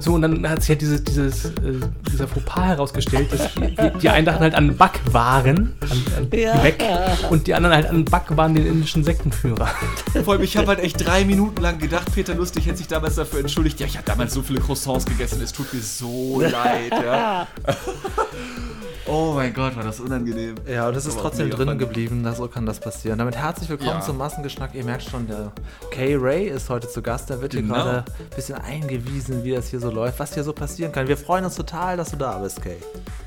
So, und dann hat sich halt dieses, dieses, äh, dieser Fauxpas herausgestellt, dass die, einen dachten halt an Backwaren, an, an Ja. Gebäck, und die anderen halt an Backwaren, den indischen Sektenführer. Vor allem, ich habe halt echt drei Minuten lang gedacht, Peter Lustig hätte sich damals dafür entschuldigt. Ja, ich habe damals so viele Croissants gegessen, es tut mir so leid, ja. Oh mein Gott, war das unangenehm. Ja, und es ist Aber trotzdem drin geblieben, da so kann das passieren. Damit herzlich willkommen Ja. zum Massengeschnack. Ihr merkt schon, der Kay Ray ist heute zu Gast. Der wird hier Genau. gerade ein bisschen eingewiesen, wie das hier so läuft, was hier so passieren kann. Wir freuen uns total, dass du da bist, Kay.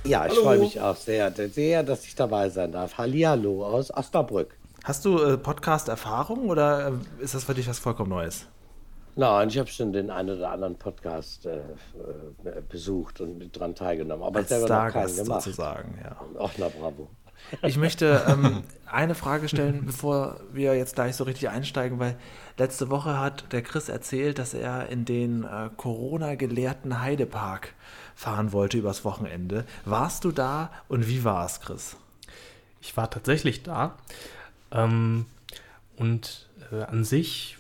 Ja, ich freue mich auch sehr, sehr, dass ich dabei sein darf. Hallihallo aus Osnabrück. Hast du äh, Podcast-Erfahrung oder äh, ist das für dich was vollkommen Neues? Nein, ich habe schon den einen oder anderen Podcast äh, äh, besucht und mit dran teilgenommen, aber Als selber noch keinen Stargast gemacht. sozusagen, ja. Ach, na bravo. Ich möchte ähm, eine Frage stellen, bevor wir jetzt gleich so richtig einsteigen, weil letzte Woche hat der Chris erzählt, dass er in den äh, Corona-gelehrten Heidepark fahren wollte übers Wochenende. Warst du da und wie war es, Chris? Ich war tatsächlich da. Ähm, und äh, an sich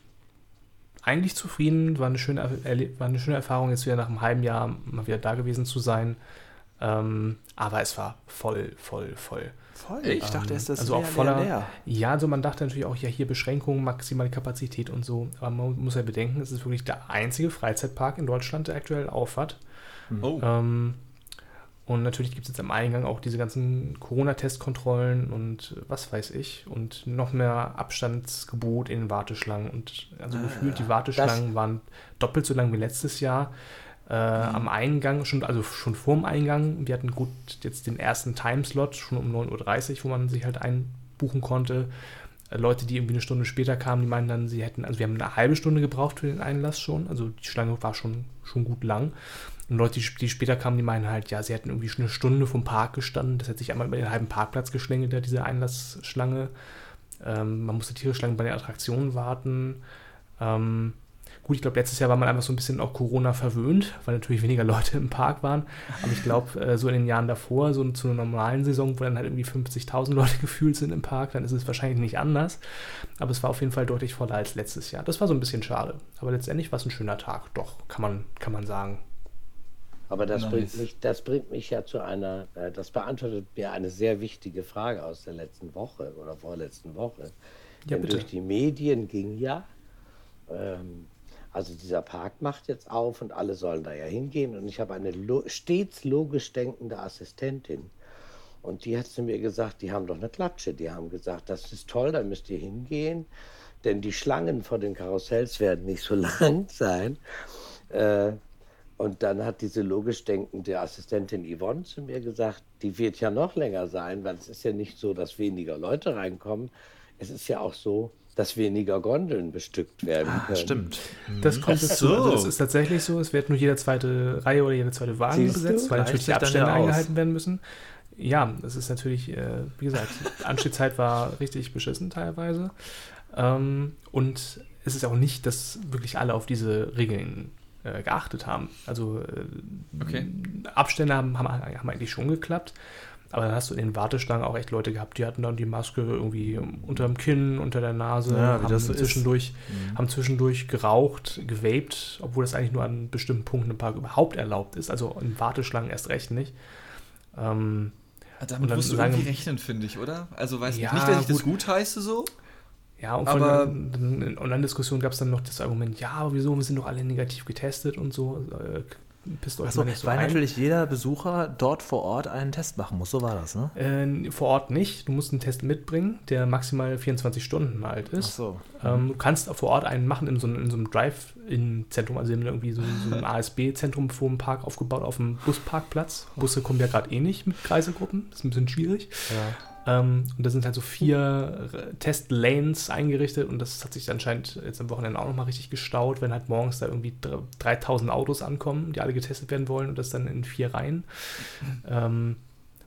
eigentlich zufrieden. War eine, schöne, war eine schöne Erfahrung, jetzt wieder nach einem halben Jahr mal wieder da gewesen zu sein. Ähm, aber es war voll, voll, voll. Voll. Ich dachte, es ist also leer, auch voller. leer, leer. Ja, also man dachte natürlich auch, ja, hier Beschränkungen, maximale Kapazität und so. Aber man muss ja bedenken, es ist wirklich der einzige Freizeitpark in Deutschland, der aktuell auf hat. Oh, Ähm, und natürlich gibt es jetzt am Eingang auch diese ganzen Corona-Testkontrollen und was weiß ich. Und noch mehr Abstandsgebot in den Warteschlangen. Und also gefühlt, die Warteschlangen waren doppelt so lang wie letztes Jahr. Äh, Am Eingang, schon, also schon vorm Eingang. Wir hatten gut jetzt den ersten Timeslot, schon um 9.30 Uhr, wo man sich halt einbuchen konnte. Äh, Leute, die irgendwie eine Stunde später kamen, die meinten dann, sie hätten, also wir haben eine halbe Stunde gebraucht für den Einlass schon. Also die Schlange war schon, schon gut lang. Und Leute, die, später kamen, die meinen halt, ja, sie hätten irgendwie schon eine Stunde vom Park gestanden. Das hätte sich einmal über den halben Parkplatz geschlängelt, diese Einlassschlange. Ähm, man musste tierisch bei den Attraktionen warten. Ähm, gut, ich glaube, letztes Jahr war man einfach so ein bisschen auch Corona verwöhnt, weil natürlich weniger Leute im Park waren. Aber ich glaube, äh, so in den Jahren davor, so zu einer normalen Saison, wo dann halt irgendwie 50.000 Leute gefühlt sind im Park, dann ist es wahrscheinlich nicht anders. Aber es war auf jeden Fall deutlich voller als letztes Jahr. Das war so ein bisschen schade. Aber letztendlich war es ein schöner Tag, doch, kann man, kann man sagen. Aber das, Nice. bringt mich, das bringt mich ja zu einer, äh, das beantwortet mir eine sehr wichtige Frage aus der letzten Woche oder vorletzten Woche. Ja, Denn bitte. durch die Medien ging ja, ähm, also dieser Park macht jetzt auf und alle sollen da ja hingehen. Und ich habe eine lo stets logisch denkende Assistentin. Und die hat zu mir gesagt, die haben doch eine Klatsche. Die haben gesagt, das ist toll, da müsst ihr hingehen. Denn die Schlangen vor den Karussells werden nicht so lang sein. Äh, und dann hat diese logisch denkende Assistentin Yvonne zu mir gesagt, die wird ja noch länger sein, weil es ist ja nicht so, dass weniger Leute reinkommen. Es ist ja auch so, dass weniger Gondeln bestückt werden können. Stimmt. Das kommt dazu. so. Also es ist tatsächlich so, es wird nur jede zweite Reihe oder jede zweite Wagen Siehst du? besetzt, weil Gleicht natürlich die Abstände eingehalten werden müssen. Ja, es ist natürlich, äh, wie gesagt, die Anstehzeit war richtig beschissen teilweise. Ähm, und es ist auch nicht, dass wirklich alle auf diese Regeln äh, geachtet haben. Also äh, Okay. Abstände haben, haben, haben eigentlich schon geklappt. Aber dann hast du in den Warteschlangen auch echt Leute gehabt, die hatten dann die Maske irgendwie unterm Kinn, unter der Nase, Ja, haben, das zwischendurch, haben zwischendurch geraucht, gewaped, obwohl das eigentlich nur an bestimmten Punkten im Park überhaupt erlaubt ist. Also in Warteschlangen erst recht nicht. Ähm, Und Damit musst du sagen- irgendwie rechnen, finde ich, oder? Also weiß Ja, nicht, dass ich das gut. gut heiße so. Ja, und Aber- von in in Online-Diskussionen gab es dann noch das Argument, ja, aber wieso, wir sind doch alle negativ getestet und so. Äh, pisst euch Achso, mal nicht so weil ein. natürlich jeder Besucher dort vor Ort einen Test machen muss. So war das, ne? Äh, vor Ort nicht. Du musst einen Test mitbringen, der maximal 24 Stunden alt ist. Achso. Ähm, du kannst vor Ort einen machen in so, einem- in so einem Drive-In-Zentrum, also in irgendwie so, so einem ASB-Zentrum vor dem Park aufgebaut auf dem Busparkplatz. Busse kommen ja gerade eh nicht mit Kreisegruppen, das ist ein bisschen schwierig. Ähm, und da sind halt so vier äh, Test-Lanes eingerichtet und das hat sich anscheinend jetzt am Wochenende auch nochmal richtig gestaut, wenn halt morgens da irgendwie dr- 3000 Autos ankommen, die alle getestet werden wollen und das dann in vier Reihen. Ähm,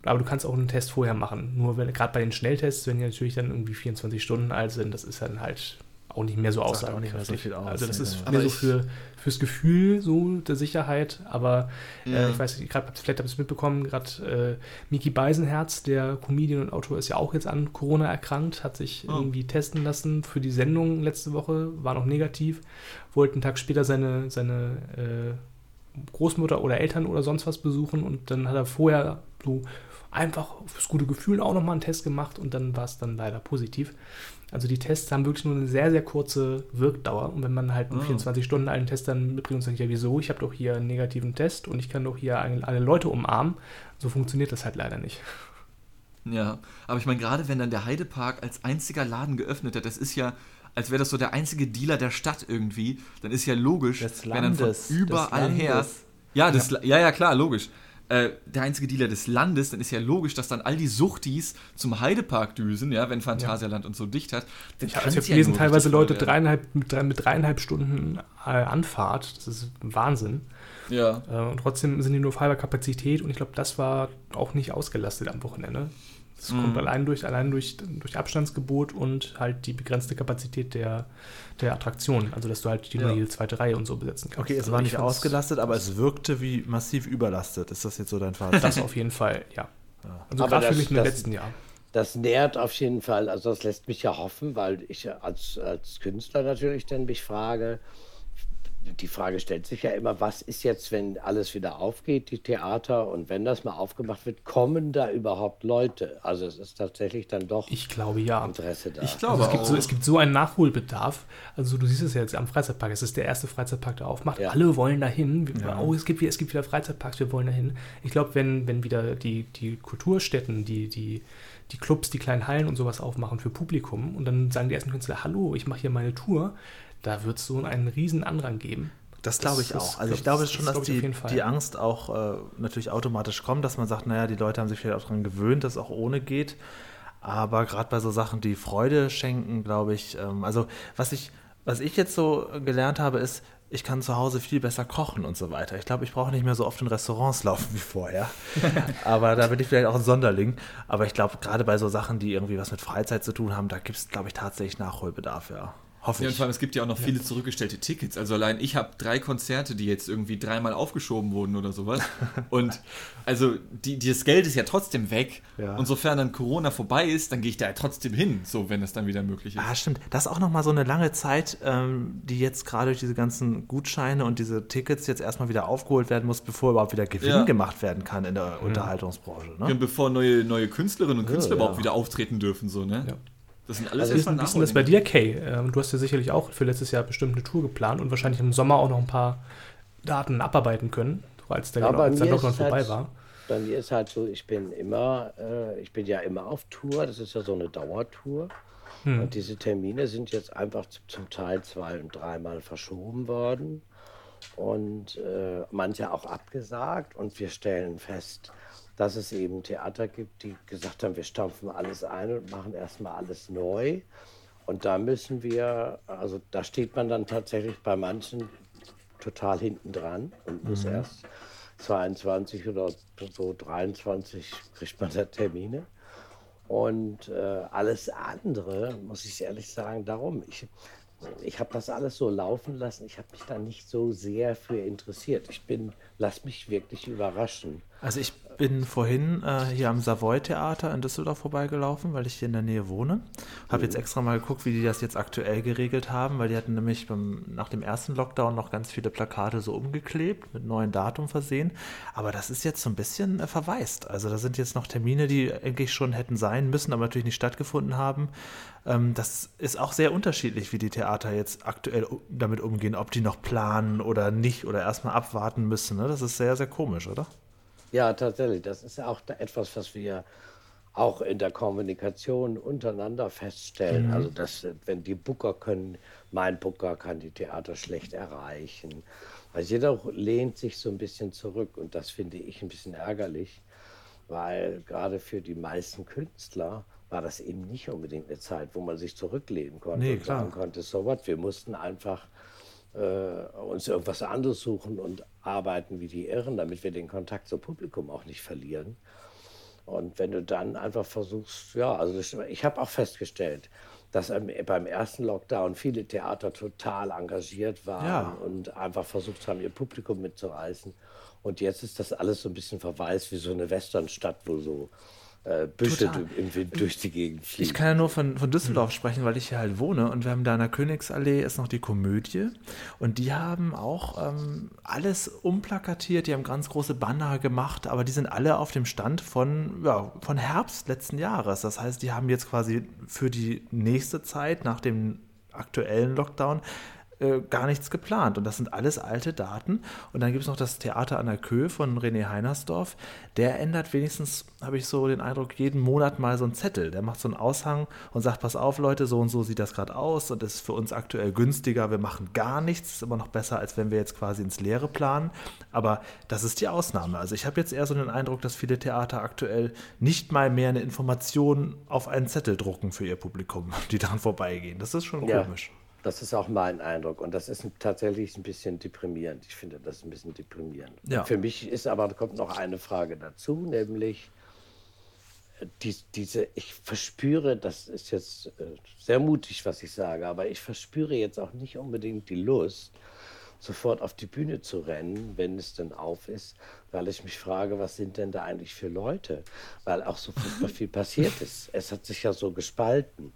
aber du kannst auch einen Test vorher machen. Nur gerade bei den Schnelltests, wenn die natürlich dann irgendwie 24 Stunden alt sind, das ist dann halt auch nicht mehr so aussagekräftig. so viel aus, Also das ja. ist Aber mehr so für, fürs Gefühl so der Sicherheit, aber äh, Ja. ich weiß nicht, gerade vielleicht habt ihr es mitbekommen, gerade äh, Miki Beisenherz, der Comedian und Autor, ist ja auch jetzt an Corona erkrankt, hat sich Oh. irgendwie testen lassen für die Sendung letzte Woche, war noch negativ, wollte einen Tag später seine, seine äh, Großmutter oder Eltern oder sonst was besuchen und dann hat er vorher so einfach fürs gute Gefühl auch nochmal einen Test gemacht und dann war es dann leider positiv. Also die Tests haben wirklich nur eine sehr, sehr kurze Wirkdauer. Und wenn man halt einen Ah. 24 Stunden alten Test dann mitbringt und sagt, ja wieso, ich habe doch hier einen negativen Test und ich kann doch hier alle Leute umarmen, so funktioniert das halt leider nicht. Ja, aber ich meine, gerade wenn dann der Heidepark als einziger Laden geöffnet hat, das ist ja, als wäre das so der einzige Dealer der Stadt irgendwie, dann ist ja logisch, Des wenn dann von Landes, überall her. Landes. Ja, das, ja. ja, klar, logisch. Äh, der einzige Dealer des Landes, dann ist ja logisch, dass dann all die Suchtis zum Heidepark düsen, ja, wenn Phantasialand und so dicht hat. Dann Ich habe kann's hab ja gelesen, nur teilweise Leute dreieinhalb, mit, drei, mit dreieinhalb Stunden äh, Anfahrt. Das ist Wahnsinn. Ja. Äh, und trotzdem sind die nur auf halber Kapazität und ich glaube, das war auch nicht ausgelastet am Wochenende. Das Mhm. kommt allein durch, allein durch, durch Abstandsgebot und halt die begrenzte Kapazität der, der Attraktion. Also, dass du halt die, Ja. die zweite Reihe und so besetzen kannst. Okay, es also war ich nicht ausgelastet, aber es wirkte wie massiv überlastet. Ist das jetzt so dein Fazit? Das auf jeden Fall, ja. Also, Aber gerade für das- mich im letzten Jahr. Das nährt auf jeden Fall, also das lässt mich ja hoffen, weil ich als, als Künstler natürlich dann mich frage, die Frage stellt sich ja immer, was ist jetzt, wenn alles wieder aufgeht, die Theater, und wenn das mal aufgemacht wird, kommen da überhaupt Leute? Also es ist tatsächlich dann doch Ich glaube, ja. Interesse da. Ich glaube Also es, gibt so, es gibt so einen Nachholbedarf. Also du siehst es ja jetzt am Freizeitpark. Es ist der erste Freizeitpark, der aufmacht. Ja. Alle wollen dahin. Wir- Oh, es gibt, wieder- es gibt wieder Freizeitparks, wir wollen dahin. Ich glaube, wenn, wenn wieder die, die Kulturstätten, die, die, die Clubs, die kleinen Hallen und sowas aufmachen für Publikum und dann sagen die ersten Künstler, hallo, ich mache hier meine Tour, da wird es so einen riesen Andrang geben. Das glaube ich Das auch. Also ich glaube das- schon, das dass die, die Angst auch äh, natürlich automatisch kommt, dass man sagt, naja, die Leute haben sich vielleicht auch daran gewöhnt, dass es auch ohne geht. Aber gerade bei so Sachen, die Freude schenken, glaube ich, ähm, also was ich, was ich jetzt so gelernt habe, ist, ich kann zu Hause viel besser kochen und so weiter. Ich glaube, ich brauche nicht mehr so oft in Restaurants laufen wie vorher. Aber da bin ich vielleicht auch ein Sonderling. Aber ich glaube, gerade bei so Sachen, die irgendwie was mit Freizeit zu tun haben, da gibt es, glaube ich, tatsächlich Nachholbedarf, ja. Hoffe Ja, und ich. vor allem, es gibt ja auch noch viele zurückgestellte Tickets. Also allein ich habe drei Konzerte, die jetzt irgendwie dreimal aufgeschoben wurden oder sowas. Und also die, die- das Geld ist ja trotzdem weg. Ja. Und sofern dann Corona vorbei ist, dann gehe ich da ja trotzdem hin, so wenn es dann wieder möglich ist. Ah, stimmt. Das ist auch nochmal so eine lange Zeit, ähm, die jetzt gerade durch diese ganzen Gutscheine und diese Tickets jetzt erstmal wieder aufgeholt werden muss, bevor überhaupt wieder Gewinn Ja. gemacht werden kann in der Unterhaltungsbranche. Ne? Und bevor neue, neue Künstlerinnen und Künstler ja. überhaupt wieder auftreten dürfen, so, ne? Ja. Das sind alles Also Wie ist, erstmal denn- wie ist denn das bei dir, Kay? Ähm, Du hast ja sicherlich auch für letztes Jahr bestimmt eine Tour geplant und wahrscheinlich im Sommer auch noch ein paar Daten abarbeiten können, als der, Ja, als der Lockdown vorbei halt- war. Bei mir ist halt so, ich bin immer, äh, ich bin ja immer auf Tour, das ist ja so eine Dauertour. Und diese Termine sind jetzt einfach zum Teil zwei- und dreimal verschoben worden und äh, manche auch abgesagt. Und wir stellen fest, dass es eben Theater gibt, die gesagt haben, wir stampfen alles ein und machen erstmal alles neu. Und da müssen wir, also da steht man dann tatsächlich bei manchen total hinten dran und muss erst 22 oder so 23 kriegt man da Termine. Und äh, alles andere, muss ich ehrlich sagen, darum. Ich, ich habe das alles so laufen lassen. Ich habe mich da nicht so sehr für interessiert. Ich bin, lass mich wirklich überraschen. Also ich bin vorhin äh, hier am Savoy-Theater in Düsseldorf vorbeigelaufen, weil ich hier in der Nähe wohne. Habe jetzt extra mal geguckt, wie die das jetzt aktuell geregelt haben, weil die hatten nämlich beim, nach dem ersten Lockdown noch ganz viele Plakate so umgeklebt, mit neuen Datum versehen. Aber das ist jetzt so ein bisschen äh, verwaist. Also da sind jetzt noch Termine, die eigentlich schon hätten sein müssen, aber natürlich nicht stattgefunden haben. Ähm, das ist auch sehr unterschiedlich, wie die Theater jetzt aktuell damit umgehen, ob die noch planen oder nicht oder erstmal abwarten müssen. Ne? Das ist sehr, sehr komisch, oder? Ja, tatsächlich. Das ist auch etwas, was wir auch in der Kommunikation untereinander feststellen. Also, dass, wenn die Booker können, mein Booker kann die Theater schlecht erreichen. Weil jeder lehnt sich so ein bisschen zurück und das finde ich ein bisschen ärgerlich, weil gerade für die meisten Künstler war das eben nicht unbedingt eine Zeit, wo man sich zurücklehnen konnte Nee, und sagen konnte, so was, wir mussten einfach äh, uns irgendwas anderes suchen und arbeiten wie die Irren, damit wir den Kontakt zum Publikum auch nicht verlieren. Und wenn du dann einfach versuchst, ja, also ich habe auch festgestellt, dass beim ersten Lockdown viele Theater total engagiert waren Ja. und einfach versucht haben, ihr Publikum mitzureißen. Und jetzt ist das alles so ein bisschen verwaist wie so eine Westernstadt, wo so äh, Büsche im Wind durch die Gegend fliegen. Ich kann ja nur von, von Düsseldorf sprechen, weil ich hier halt wohne und wir haben da in der Königsallee ist noch die Komödie und die haben auch ähm, alles umplakatiert, die haben ganz große Banner gemacht, aber die sind alle auf dem Stand von, ja, von Herbst letzten Jahres. Das heißt, die haben jetzt quasi für die nächste Zeit nach dem aktuellen Lockdown äh, gar nichts geplant. Und das sind alles alte Daten. Und dann gibt es noch das Theater an der Köhe von René Heinersdorf. Der ändert wenigstens, habe ich so den Eindruck, jeden Monat mal so einen Zettel. Der macht so einen Aushang und sagt, pass auf Leute, so und so sieht das gerade aus und ist für uns aktuell günstiger. Wir machen gar nichts. Ist immer noch besser, als wenn wir jetzt quasi ins Leere planen. Aber das ist die Ausnahme. Also ich habe jetzt eher so den Eindruck, dass viele Theater aktuell nicht mal mehr eine Information auf einen Zettel drucken für ihr Publikum, die daran vorbeigehen. Das ist schon ja. komisch. Das ist auch mein Eindruck. Und das ist tatsächlich ein bisschen deprimierend. Ich finde das ein bisschen deprimierend. Ja. Für mich ist aber, kommt noch eine Frage dazu, nämlich äh, die, diese, ich verspüre, das ist jetzt äh, sehr mutig, was ich sage, aber ich verspüre jetzt auch nicht unbedingt die Lust, sofort auf die Bühne zu rennen, wenn es denn auf ist, weil ich mich frage, was sind denn da eigentlich für Leute? Weil auch so viel passiert ist. Es hat sich ja so gespalten.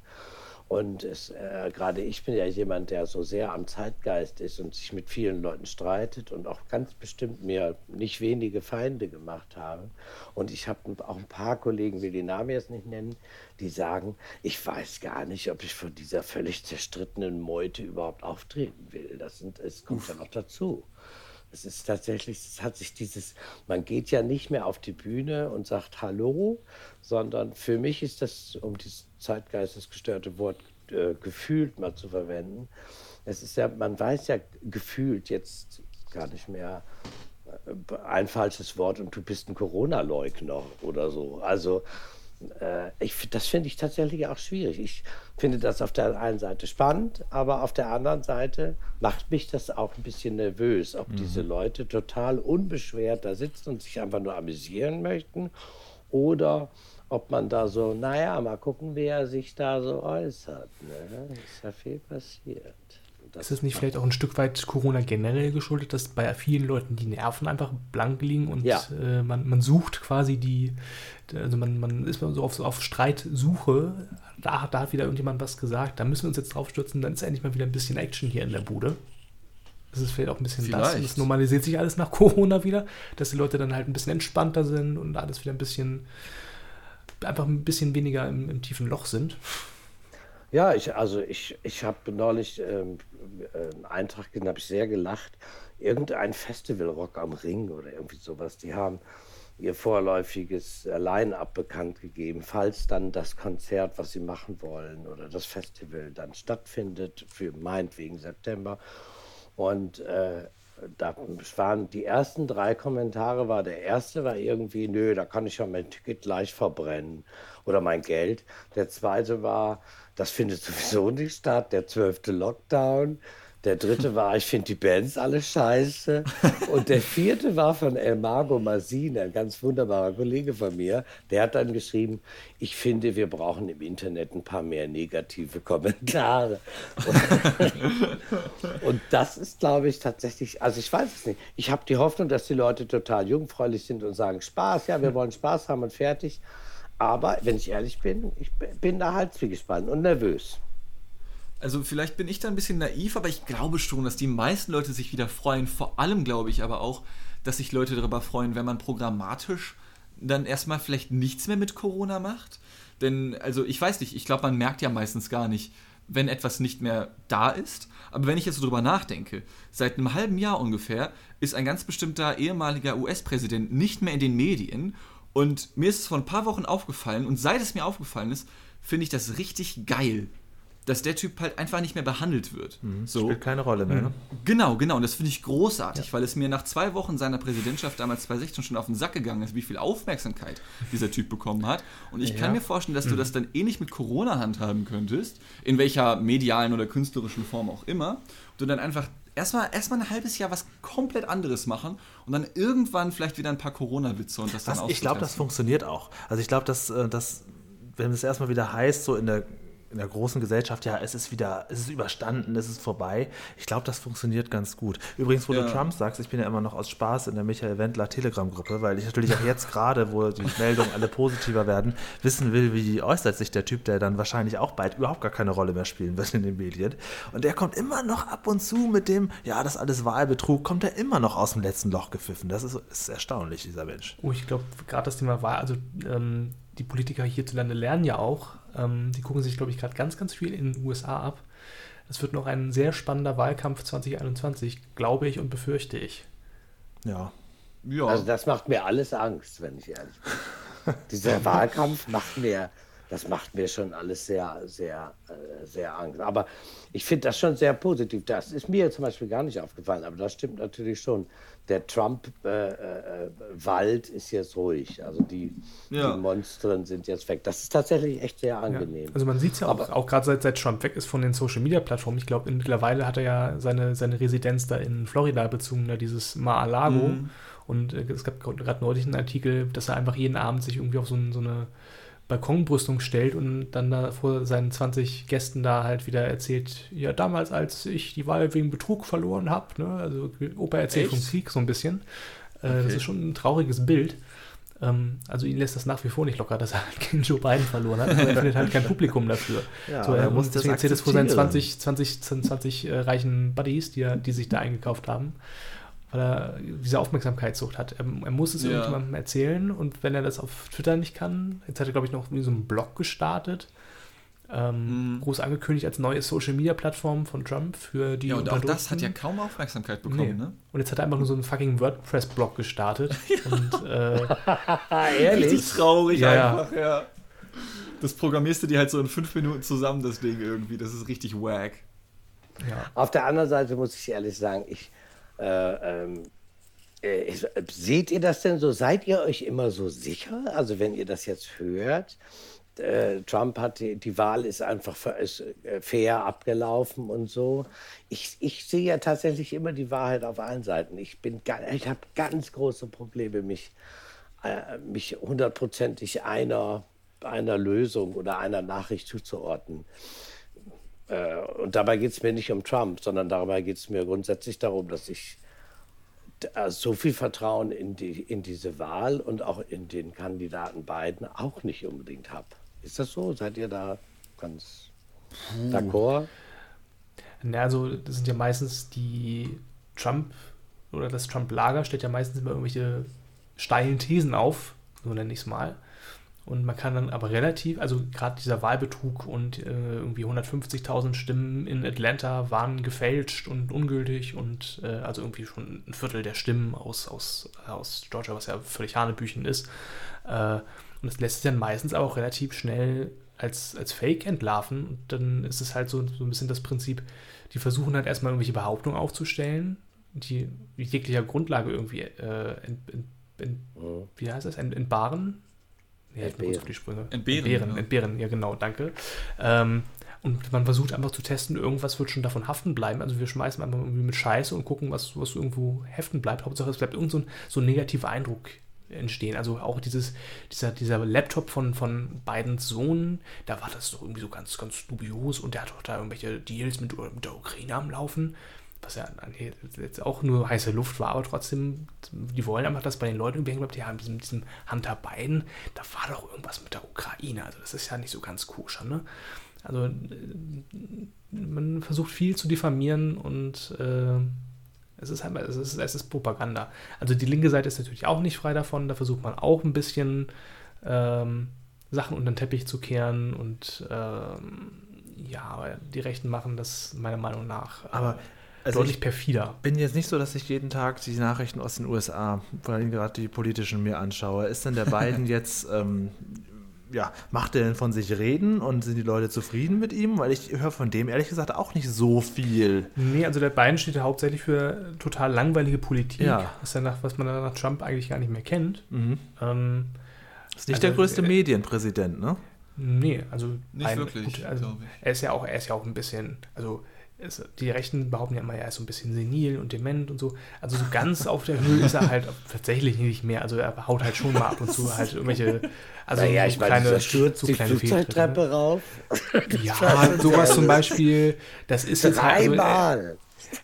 Und es, äh, gerade ich bin ja jemand, der so sehr am Zeitgeist ist und sich mit vielen Leuten streitet und auch ganz bestimmt mir nicht wenige Feinde gemacht habe. Und ich habe auch ein paar Kollegen, will die Namen jetzt nicht nennen, die sagen, ich weiß gar nicht, ob ich von dieser völlig zerstrittenen Meute überhaupt auftreten will. Das sind, es kommt Uff. ja noch dazu. Es ist tatsächlich, es hat sich dieses, man geht ja nicht mehr auf die Bühne und sagt Hallo, sondern für mich ist das, um dieses zeitgeistesgestörte Wort äh, gefühlt mal zu verwenden, es ist ja, man weiß ja gefühlt jetzt gar nicht mehr äh, ein falsches Wort und du bist ein Corona-Leugner oder so. Also äh, ich, das finde ich tatsächlich auch schwierig. Ich finde das auf der einen Seite spannend, aber auf der anderen Seite macht mich das auch ein bisschen nervös, ob mhm. diese Leute total unbeschwert da sitzen und sich einfach nur amüsieren möchten oder ob man da so, naja, mal gucken, wer sich da so äußert. Ne? Ist ja viel passiert. Das ist es nicht vielleicht auch ein Stück weit Corona generell geschuldet, dass bei vielen Leuten die Nerven einfach blank liegen und ja. äh, man, man sucht quasi die, also man, man ist so auf, auf Streitsuche, da, da hat wieder irgendjemand was gesagt, da müssen wir uns jetzt drauf stürzen, dann ist endlich mal wieder ein bisschen Action hier in der Bude. Das ist vielleicht auch ein bisschen vielleicht. das. Es normalisiert sich alles nach Corona wieder, dass die Leute dann halt ein bisschen entspannter sind und alles wieder ein bisschen, einfach ein bisschen weniger im, im tiefen Loch sind. Ja, ich, also ich, ich habe neulich ähm, einen Eintrag gesehen, habe ich sehr gelacht. Irgendein Festival Rock am Ring oder irgendwie sowas. Die haben ihr vorläufiges Line-up bekannt gegeben, falls dann das Konzert, was sie machen wollen oder das Festival dann stattfindet, für meinetwegen September. Und äh, da waren die ersten drei Kommentare, war der erste war irgendwie, nö, da kann ich ja mein Ticket gleich verbrennen oder mein Geld. Der zweite war, das findet sowieso nicht statt, der zwölfte Lockdown. Der dritte war, ich finde die Bands alle scheiße. Und der vierte war von Elmargo Masin, ein ganz wunderbarer Kollege von mir. Der hat dann geschrieben, ich finde, wir brauchen im Internet ein paar mehr negative Kommentare. Und, und das ist, glaube ich, tatsächlich, also ich weiß es nicht. Ich habe die Hoffnung, dass die Leute total jungfräulich sind und sagen, Spaß, ja, wir wollen Spaß haben und fertig. Aber wenn ich ehrlich bin, ich bin da halt zwiegespalten und nervös. Also vielleicht bin ich da ein bisschen naiv, aber ich glaube schon, dass die meisten Leute sich wieder freuen. Vor allem glaube ich aber auch, dass sich Leute darüber freuen, wenn man programmatisch dann erstmal vielleicht nichts mehr mit Corona macht. Denn, also ich weiß nicht, ich glaube, man merkt ja meistens gar nicht, wenn etwas nicht mehr da ist. Aber wenn ich jetzt so drüber nachdenke, seit einem halben Jahr ungefähr ist ein ganz bestimmter ehemaliger US-Präsident nicht mehr in den Medien. Und mir ist es vor ein paar Wochen aufgefallen, und seit es mir aufgefallen ist, finde ich das richtig geil, dass der Typ halt einfach nicht mehr behandelt wird. Mhm, so. Spielt keine Rolle mehr. Ne? Genau, genau. Und das finde ich großartig, ja. weil es mir nach zwei Wochen seiner Präsidentschaft damals 2016 schon auf den Sack gegangen ist, wie viel Aufmerksamkeit dieser Typ bekommen hat. Und ich ja. kann mir vorstellen, dass mhm. du das dann ähnlich mit Corona handhaben könntest, in welcher medialen oder künstlerischen Form auch immer. Und du dann einfach erstmal erstmal ein halbes Jahr was komplett anderes machen und dann irgendwann vielleicht wieder ein paar Corona-Witze und das dann Ich glaube, das funktioniert auch. Also ich glaube, dass, äh, dass wenn es erstmal wieder heißt, so in der in der großen Gesellschaft, ja, es ist wieder, es ist überstanden, es ist vorbei. Ich glaube, das funktioniert ganz gut. Übrigens, wo ja. du Trump sagst, ich bin ja immer noch aus Spaß in der Michael Wendler Telegram-Gruppe, weil ich natürlich auch jetzt gerade, wo die Meldungen alle positiver werden, wissen will, wie äußert sich der Typ, der dann wahrscheinlich auch bald überhaupt gar keine Rolle mehr spielen wird in den Medien. Und der kommt immer noch ab und zu mit dem, ja, das alles Wahlbetrug, kommt er immer noch aus dem letzten Loch gepfiffen. Das ist, ist erstaunlich, dieser Mensch. Oh, ich glaube, gerade das Thema Wahl, also ähm, die Politiker hierzulande lernen ja auch, ähm, die gucken sich, glaube ich, gerade ganz, ganz viel in den USA ab. Es wird noch ein sehr spannender Wahlkampf 2021, glaube ich und befürchte ich. Ja. ja. Also das macht mir alles Angst, wenn ich ehrlich bin. Dieser Wahlkampf macht mir, das macht mir schon alles sehr, sehr, äh, sehr Angst. Aber ich finde das schon sehr positiv. Das ist mir zum Beispiel gar nicht aufgefallen, aber das stimmt natürlich schon der Trump-Wald äh, äh, ist jetzt ruhig. Also die, ja. die Monstren sind jetzt weg. Das ist tatsächlich echt sehr angenehm. Ja. Also man sieht es ja auch, auch gerade seit, seit Trump weg ist von den Social-Media-Plattformen. Ich glaube, mittlerweile hat er ja seine, seine Residenz da in Florida bezogen, da dieses Mar-a-Lago. Mhm. Und es gab gerade neulich einen Artikel, dass er einfach jeden Abend sich irgendwie auf so, so eine Balkonbrüstung stellt und dann da vor seinen 20 Gästen da halt wieder erzählt, ja, damals, als ich die Wahl wegen Betrug verloren habe, ne? also Opa erzählt Echt? vom Krieg so ein bisschen. Äh, okay. Das ist schon ein trauriges Bild. Ähm, also ihn lässt das nach wie vor nicht locker, dass er halt gegen Joe Biden verloren hat, aber er findet halt kein Publikum dafür. Ja, so, er muss das erzählt es vor seinen 20, 20, 20 äh, reichen Buddies, die, die sich da eingekauft haben weil er diese Aufmerksamkeitssucht hat. Er, er muss es ja. irgendjemandem erzählen und wenn er das auf Twitter nicht kann, jetzt hat er, glaube ich, noch so einen Blog gestartet, ähm, mhm. groß angekündigt als neue Social-Media-Plattform von Trump für die Ja, und auch das hat ja kaum Aufmerksamkeit bekommen, nee. ne? Und jetzt hat er einfach nur so einen fucking WordPress-Blog gestartet. und, äh, Ehrlich? Richtig traurig ja, einfach, ja. ja. Das programmierst du dir halt so in fünf Minuten zusammen, das Ding irgendwie. Das ist richtig wack. Ja. Auf der anderen Seite muss ich ehrlich sagen, ich äh, ähm, äh, seht ihr das denn so? Seid ihr euch immer so sicher? Also wenn ihr das jetzt hört, äh, Trump hat die, die, Wahl ist einfach ist, äh, fair abgelaufen und so. Ich, ich sehe ja tatsächlich immer die Wahrheit auf allen Seiten. Ich ich habe ganz große Probleme, mich äh, mich hundertprozentig einer einer Lösung oder einer Nachricht zuzuordnen. Äh, und dabei geht es mir nicht um Trump, sondern dabei geht es mir grundsätzlich darum, dass ich äh, so viel Vertrauen in, die, in diese Wahl und auch in den Kandidaten Biden auch nicht unbedingt habe. Ist das so? Seid ihr da ganz d'accord? Na, also das sind ja meistens die Trump oder das Trump-Lager stellt ja meistens immer irgendwelche steilen Thesen auf, so nenne ich es mal. Und man kann dann aber relativ, also gerade dieser Wahlbetrug und äh, irgendwie 150.000 Stimmen in Atlanta waren gefälscht und ungültig und äh, also irgendwie schon ein Viertel der Stimmen aus, aus, aus Georgia, was ja völlig Hanebüchen ist. Äh, und das lässt sich dann meistens auch relativ schnell als, als Fake entlarven. Und dann ist es halt so, so ein bisschen das Prinzip, die versuchen halt erstmal irgendwelche Behauptungen aufzustellen, die jeglicher Grundlage irgendwie äh, ent, ent, ent, wie heißt das, entbaren ja, ich bin auf die Sprünge. Entbehren. Entbehren, ja. entbehren, ja genau, danke. Ähm, und man versucht einfach zu testen, irgendwas wird schon davon haften bleiben. Also wir schmeißen einfach irgendwie mit Scheiße und gucken, was, was irgendwo heften bleibt. Hauptsache es bleibt irgend so ein, so ein negativer Eindruck entstehen. Also auch dieses, dieser, dieser Laptop von, von beiden Sohn, da war das doch irgendwie so ganz, ganz dubios und der hat doch da irgendwelche Deals mit, mit der Ukraine am Laufen was ja jetzt auch nur heiße Luft war, aber trotzdem, die wollen einfach, dass bei den Leuten irgendwie hängen bleibt, ja, mit diesem, diesem Hunter Biden, da war doch irgendwas mit der Ukraine, also das ist ja nicht so ganz koscher, ne? Also äh, man versucht viel zu diffamieren und äh, es ist halt, es ist, es ist Propaganda. Also die linke Seite ist natürlich auch nicht frei davon, da versucht man auch ein bisschen ähm, Sachen unter den Teppich zu kehren und ähm, ja, aber die Rechten machen das meiner Meinung nach. Äh, aber also deutlich perfider. bin jetzt nicht so, dass ich jeden Tag die Nachrichten aus den USA, vor allem gerade die politischen, mir anschaue. Ist denn der Biden jetzt, ähm, ja, macht er denn von sich reden und sind die Leute zufrieden mit ihm? Weil ich höre von dem ehrlich gesagt auch nicht so viel. Nee, also der Biden steht ja hauptsächlich für total langweilige Politik, ja. was, ja nach, was man nach Trump eigentlich gar nicht mehr kennt. Mhm. Ähm, ist nicht also, der größte äh, Medienpräsident, ne? Nee, also nicht ein, wirklich. Gut, also er ist ja auch, er ist ja auch ein bisschen, also ist, die Rechten behaupten ja immer, er ist so ein bisschen senil und dement und so. Also so ganz auf der Höhe ist er halt tatsächlich nicht mehr. Also er haut halt schon mal ab und zu halt irgendwelche, also naja, so ich meine, kleine, stürzt so die kleine Flugzeugtreppe Fehltritte. rauf. Ja, sowas zum Beispiel, das ist jetzt halt, also, er,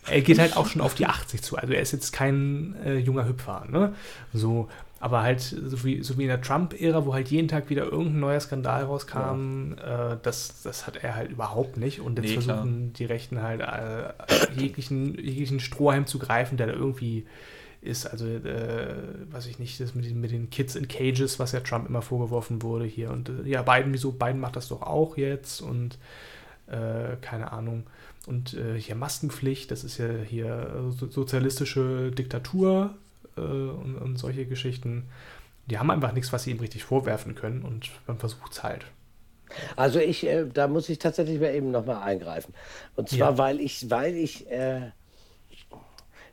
er geht halt auch schon auf die 80 zu. Also er ist jetzt kein äh, junger Hüpfer, ne? So, aber halt so wie, so wie in der Trump-Ära, wo halt jeden Tag wieder irgendein neuer Skandal rauskam, äh, das, das hat er halt überhaupt nicht. Und jetzt Nee, klar. versuchen die Rechten halt äh, jeglichen, jeglichen Strohhalm zu greifen, der da irgendwie ist. Also, äh, weiß ich nicht, das mit den, mit den Kids in Cages, was ja Trump immer vorgeworfen wurde hier. Und äh, ja, Biden, wieso? Biden macht das doch auch jetzt und äh, keine Ahnung. Und äh, hier Maskenpflicht, das ist ja hier äh, so, sozialistische Diktatur äh, und, und solche Geschichten. Die haben einfach nichts, was sie ihm richtig vorwerfen können und man versucht es halt. Also ich, äh, da muss ich tatsächlich mal eben nochmal eingreifen. Und zwar, Ja. weil ich, weil ich, äh,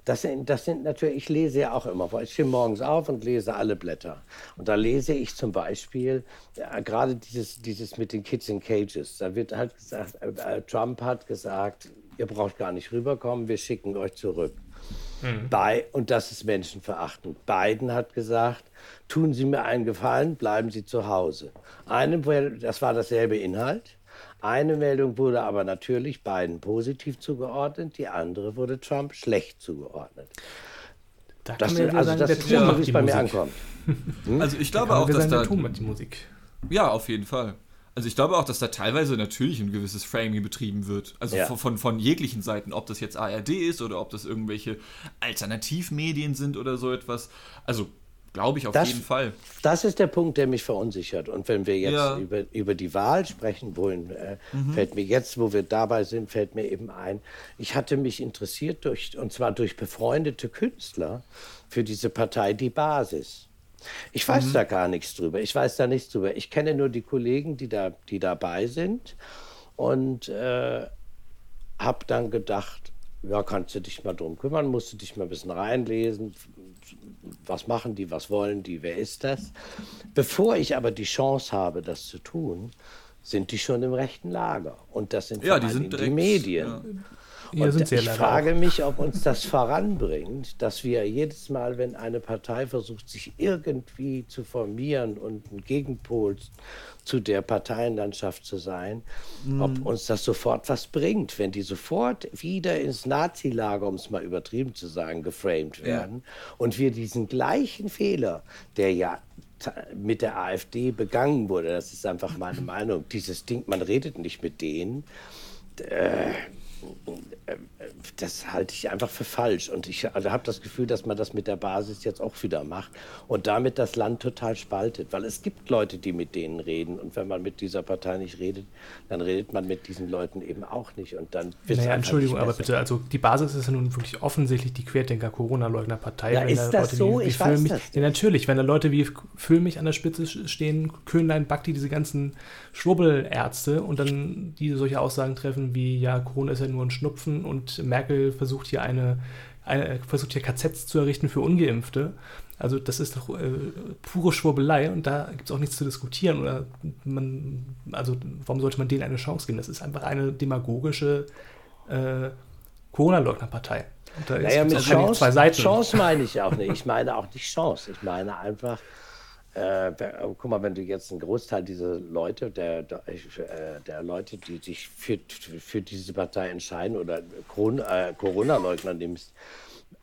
das sind, das sind natürlich, ich lese ja auch immer, ich stehe morgens auf und lese alle Blätter. Und da lese ich zum Beispiel äh, gerade dieses, dieses mit den Kids in Cages. Da wird halt gesagt, äh, äh, Trump hat gesagt, ihr braucht gar nicht rüberkommen, wir schicken euch zurück. Bei, und das ist menschenverachtend. Biden hat gesagt, tun Sie mir einen Gefallen, bleiben Sie zu Hause. Eine, Meldung- das war dasselbe Inhalt. Eine Meldung wurde aber natürlich Biden positiv zugeordnet, die andere wurde Trump schlecht zugeordnet. Da Das, kann man also sagen, das der ist Ton macht wie die es bei mir ankommt. Also ich Da glaube auch, dass sagen, der da. Ton macht die Musik. Ja, auf jeden Fall. Also ich glaube auch, dass da teilweise natürlich ein gewisses Framing betrieben wird. Also Ja. von, von, von jeglichen Seiten, ob das jetzt ARD ist oder ob das irgendwelche Alternativmedien sind oder so etwas. Also glaube ich auf Das- jeden Fall. Das ist der Punkt, der mich verunsichert. Und wenn wir jetzt Ja. über, über die Wahl sprechen wollen, äh, fällt mir jetzt, wo wir dabei sind, fällt mir eben ein, ich hatte mich interessiert durch, und zwar durch befreundete Künstler für diese Partei Die Basis. Ich weiß da gar nichts drüber. Ich weiß da nichts drüber. Ich kenne nur die Kollegen, die da, die dabei sind und äh, habe dann gedacht, ja, kannst du dich mal drum kümmern, musst du dich mal ein bisschen reinlesen, was machen die, was wollen die, wer ist das? Bevor ich aber die Chance habe, das zu tun, sind die schon im rechten Lager. Und das sind Ja, die sind Dingen die direkt. Medien. Ja. Ja, Und ja ich frage auch. mich, ob uns das voranbringt, dass wir jedes Mal, wenn eine Partei versucht, sich irgendwie zu formieren und ein Gegenpol zu der Parteienlandschaft zu sein, Mhm. ob uns das sofort was bringt, wenn die sofort wieder ins Nazi-Lager, um es mal übertrieben zu sagen, geframed werden und wir diesen gleichen Fehler, der ja mit der AfD begangen wurde, das ist einfach meine Meinung, dieses Ding, man redet nicht mit denen, das halte ich einfach für falsch. Und ich also habe das Gefühl, dass man das mit der Basis jetzt auch wieder macht und damit das Land total spaltet. Weil es gibt Leute, die mit denen reden. Und wenn man mit dieser Partei nicht redet, dann redet man mit diesen Leuten eben auch nicht. Und dann Naja, Entschuldigung, aber bitte, also die Basis ist ja nun wirklich offensichtlich die Querdenker-Corona-Leugner-Partei. Ja, ist da das Leute so? Wie, wie Ich weiß Füllmich, das Ja, natürlich, wenn da Leute wie Füllmich an der Spitze stehen, Köhnlein, Bakti, diese ganzen Schwurbelärzte und dann die solche Aussagen treffen wie, ja, Corona ist ja nur ein Schnupfen und Merkel versucht hier eine, eine versucht hier KZs zu errichten für Ungeimpfte. Also das ist doch äh, pure Schwurbelei und da gibt es auch nichts zu diskutieren. Oder man, also warum sollte man denen eine Chance geben? Das ist einfach eine demagogische äh, Corona-Leugner-Partei. Da Naja, mit Chance, zwei Seiten. Chance meine ich auch nicht. Ich meine auch nicht Chance. Ich meine einfach, äh, wer- guck mal, wenn du jetzt einen Großteil dieser Leute, der, der, äh, Leute, die sich für, für diese Partei entscheiden oder äh, Corona-Leugner nimmst,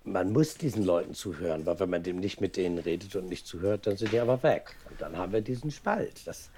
man muss diesen Leuten zuhören, weil wenn man dem nicht mit denen redet und nicht zuhört, dann sind die aber weg. Und dann haben wir diesen Spalt. Das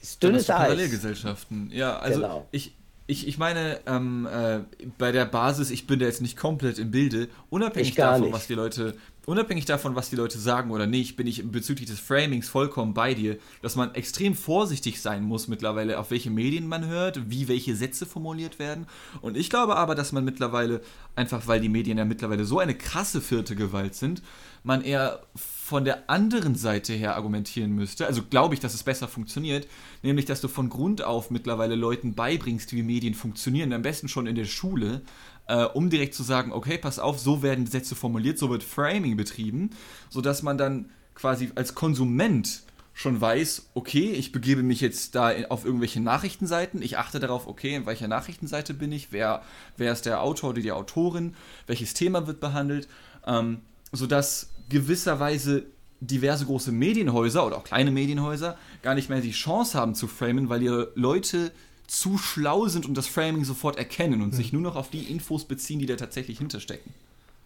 ist dünnes Eis. Parallelgesellschaften. Ja, also Genau. ich, ich, ich meine, ähm, äh, bei der Basis, ich bin da jetzt nicht komplett im Bilde, unabhängig davon, nicht. was die Leute, unabhängig davon, was die Leute sagen oder nicht, bin ich bezüglich des Framings vollkommen bei dir, dass man extrem vorsichtig sein muss mittlerweile, auf welche Medien man hört, wie welche Sätze formuliert werden. Und ich glaube aber, dass man mittlerweile, einfach weil die Medien ja mittlerweile so eine krasse vierte Gewalt sind, man eher von der anderen Seite her argumentieren müsste. Also glaube ich, dass es besser funktioniert, nämlich dass du von Grund auf mittlerweile Leuten beibringst, wie Medien funktionieren, am besten schon in der Schule, äh, um direkt zu sagen, okay, pass auf, so werden Sätze formuliert, so wird Framing betrieben, sodass man dann quasi als Konsument schon weiß, okay, ich begebe mich jetzt da auf irgendwelche Nachrichtenseiten, ich achte darauf, okay, in welcher Nachrichtenseite bin ich, wer, wer ist der Autor oder die Autorin, welches Thema wird behandelt, ähm, sodass gewisserweise diverse große Medienhäuser oder auch kleine Medienhäuser gar nicht mehr die Chance haben zu framen, weil ihre Leute zu schlau sind und das Framing sofort erkennen und mhm. sich nur noch auf die Infos beziehen, die da tatsächlich hinterstecken.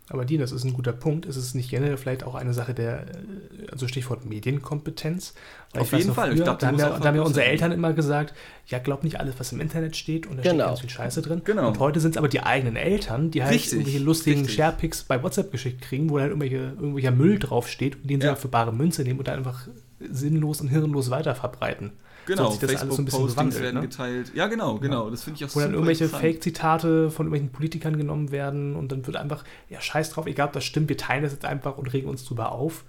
Aber Dean, das ist ein guter Punkt. Ist es nicht generell vielleicht auch eine Sache der, äh, also Stichwort Medienkompetenz? Weil Auf jeden Fall. Früher, ich glaub, da haben ja, da haben ja unsere Eltern immer gesagt, ja, glaub nicht alles, was im Internet steht und da genau. steht ganz viel Scheiße drin. Genau. Und heute sind es aber die eigenen Eltern, die halt richtig, irgendwelche lustigen Sharepics bei WhatsApp geschickt kriegen, wo dann irgendwelche, irgendwelcher Müll draufsteht und den sie ja. für bare Münze nehmen und dann einfach sinnlos und hirnlos weiterverbreiten. Genau, so Facebook-Postings werden ne? geteilt. Ja, genau, genau. Ja. Das finde ich auch Wo dann irgendwelche Fake-Zitate von irgendwelchen Politikern genommen werden und dann wird einfach, ja, scheiß drauf, egal ob das stimmt, wir teilen das jetzt einfach und regen uns drüber auf.